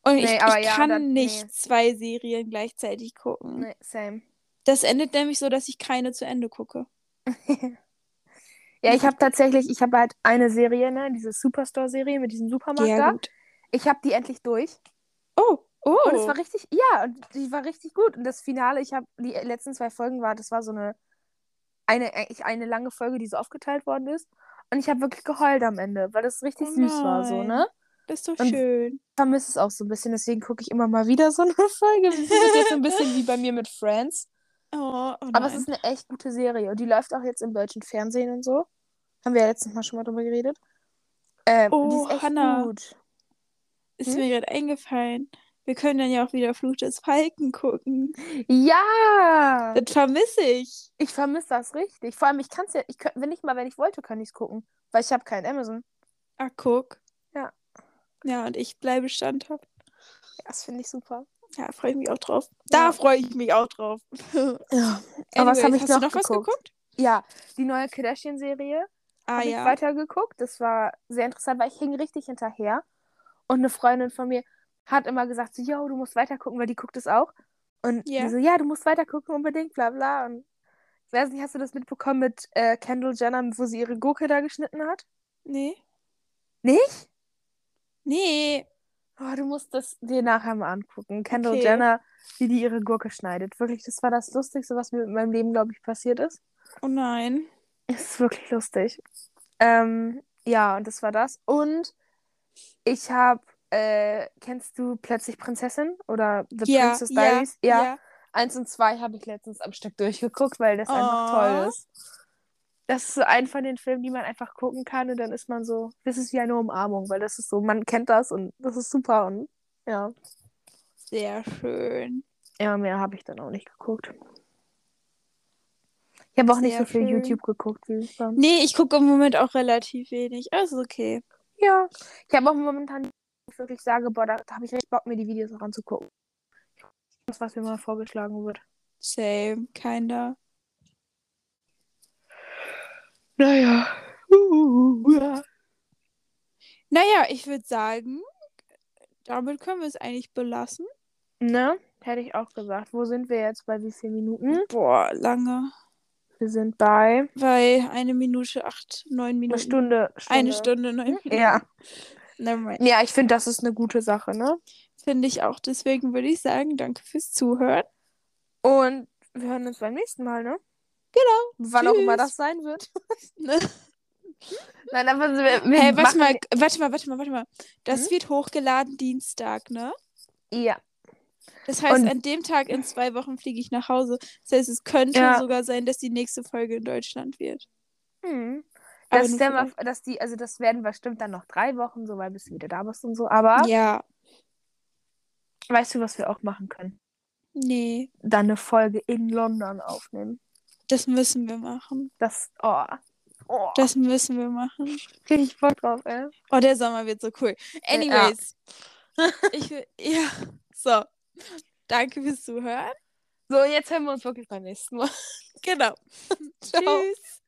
Und Nee, ich, aber ich ja, kann dann- nicht nee. zwei Serien gleichzeitig gucken. nee, same. Das endet nämlich so, dass ich keine zu Ende gucke. Ja, ich habe tatsächlich, ich habe halt eine Serie, ne, diese Superstore-Serie mit diesem Supermarkt Ja, da. gut. Ich habe die endlich durch. Oh, oh. Und es war richtig, ja, und die war richtig gut. Und das Finale, ich habe die letzten zwei Folgen war, das war so eine, eine, eigentlich eine lange Folge, die so aufgeteilt worden ist. Und ich habe wirklich geheult am Ende, weil das richtig Oh süß war, so, ne? Ist doch Und- schön. Ich vermisse es auch so ein bisschen, deswegen gucke ich immer mal wieder so eine Folge. Das ist jetzt so ein bisschen wie bei mir mit Friends. Oh, oh Aber es ist eine echt gute Serie und die läuft auch jetzt im deutschen Fernsehen und so. Haben wir ja letztes Mal schon mal drüber geredet. Ähm, die Oh, ist echt Hannah. gut. ist hm? mir gerade eingefallen. Wir können dann ja auch wieder Fluch des Falken gucken. Ja! Das vermisse ich. Ich vermisse das richtig. Vor allem, ich kann es ja, ich könnt, wenn ich mal, wenn ich wollte, kann ich es gucken. weil ich habe kein Amazon. Ah, guck. Ja. Und ich bleibe standhaft. Ja, das finde ich super. Ja, freue ich mich auch drauf. Da Ja. freue ich mich auch drauf. Ja. Aber was habe ich hast noch du noch was geguckt? geguckt? Ja, die neue Kardashian-Serie Ah habe ich ja. weitergeguckt. Das war sehr interessant, weil ich hing richtig hinterher. Und eine Freundin von mir hat immer gesagt, so, yo, du musst weitergucken, weil die guckt es auch. Und die so, ja, du musst weitergucken unbedingt, bla bla. Und ich weiß nicht, hast du das mitbekommen mit äh, Kendall Jenner, wo sie ihre Gurke da geschnitten hat? Nee. Nicht? Nee. Oh, du musst das dir nachher mal angucken. Kendall Okay. Jenner, wie die ihre Gurke schneidet. Wirklich, das war das Lustigste, was mir in meinem Leben, glaube ich, passiert ist. Oh nein. Es ist wirklich lustig. Ähm, ja, und das war das. Und ich habe, äh, kennst du Plötzlich Prinzessin oder The Ja, Princess ja, Diaries? ja. Eins und zwei habe ich letztens am Stück durchgeguckt, weil das einfach Oh. toll ist. Das ist so ein von den Filmen, die man einfach gucken kann und dann ist man so, das ist wie eine Umarmung, weil das ist so, man kennt das und das ist super und ja. Sehr schön. Ja, mehr habe ich dann auch nicht geguckt. Ich habe auch nicht Sehr so viel schön. YouTube geguckt wie sonst. Nee, ich gucke im Moment auch relativ wenig. Also okay. Ja, ich habe auch momentan, ich wirklich sage, boah, da, da habe ich richtig Bock, mir die Videos auch anzugucken. Das, was mir mal vorgeschlagen wird. Same. Keiner. Naja. Ja. Naja, ich würde sagen, damit können wir es eigentlich belassen. Ne? Hätte ich auch gesagt. Wo sind wir jetzt? Bei wie vielen Minuten? Boah, lange. Wir sind bei Weil eine Minute, acht, neun Minuten. einer Stunde, Stunde. Eine Stunde, neun Minuten. Ja. Nevermind. Ja, ich finde, das ist eine gute Sache, ne? Finde ich auch. Deswegen würde ich sagen, danke fürs Zuhören. Und wir hören uns beim nächsten Mal, ne? Genau. Wann auch immer das sein wird. Ne? Nein, aber wir, wir Hey, warte mal, warte mal, warte mal, warte mal. Das Hm? wird hochgeladen Dienstag, ne? Ja. Das heißt, Und- an dem Tag in zwei Wochen fliege ich nach Hause. Das heißt, es könnte Ja. sogar sein, dass die nächste Folge in Deutschland wird. Hm. Das, wir, dass die, also das werden bestimmt dann noch drei Wochen, so weil bis du wieder da bist und so. Aber Ja, weißt du, was wir auch machen können? nee, Dann eine Folge in London aufnehmen. Das müssen wir machen. Das, oh, oh, Das müssen wir machen. krieg ich Bock drauf, ey. Oh, der Sommer wird so cool. Anyways. Ich will, ja, so. Danke fürs Zuhören. So, jetzt hören wir uns wirklich beim nächsten Mal. Genau. Tschüss.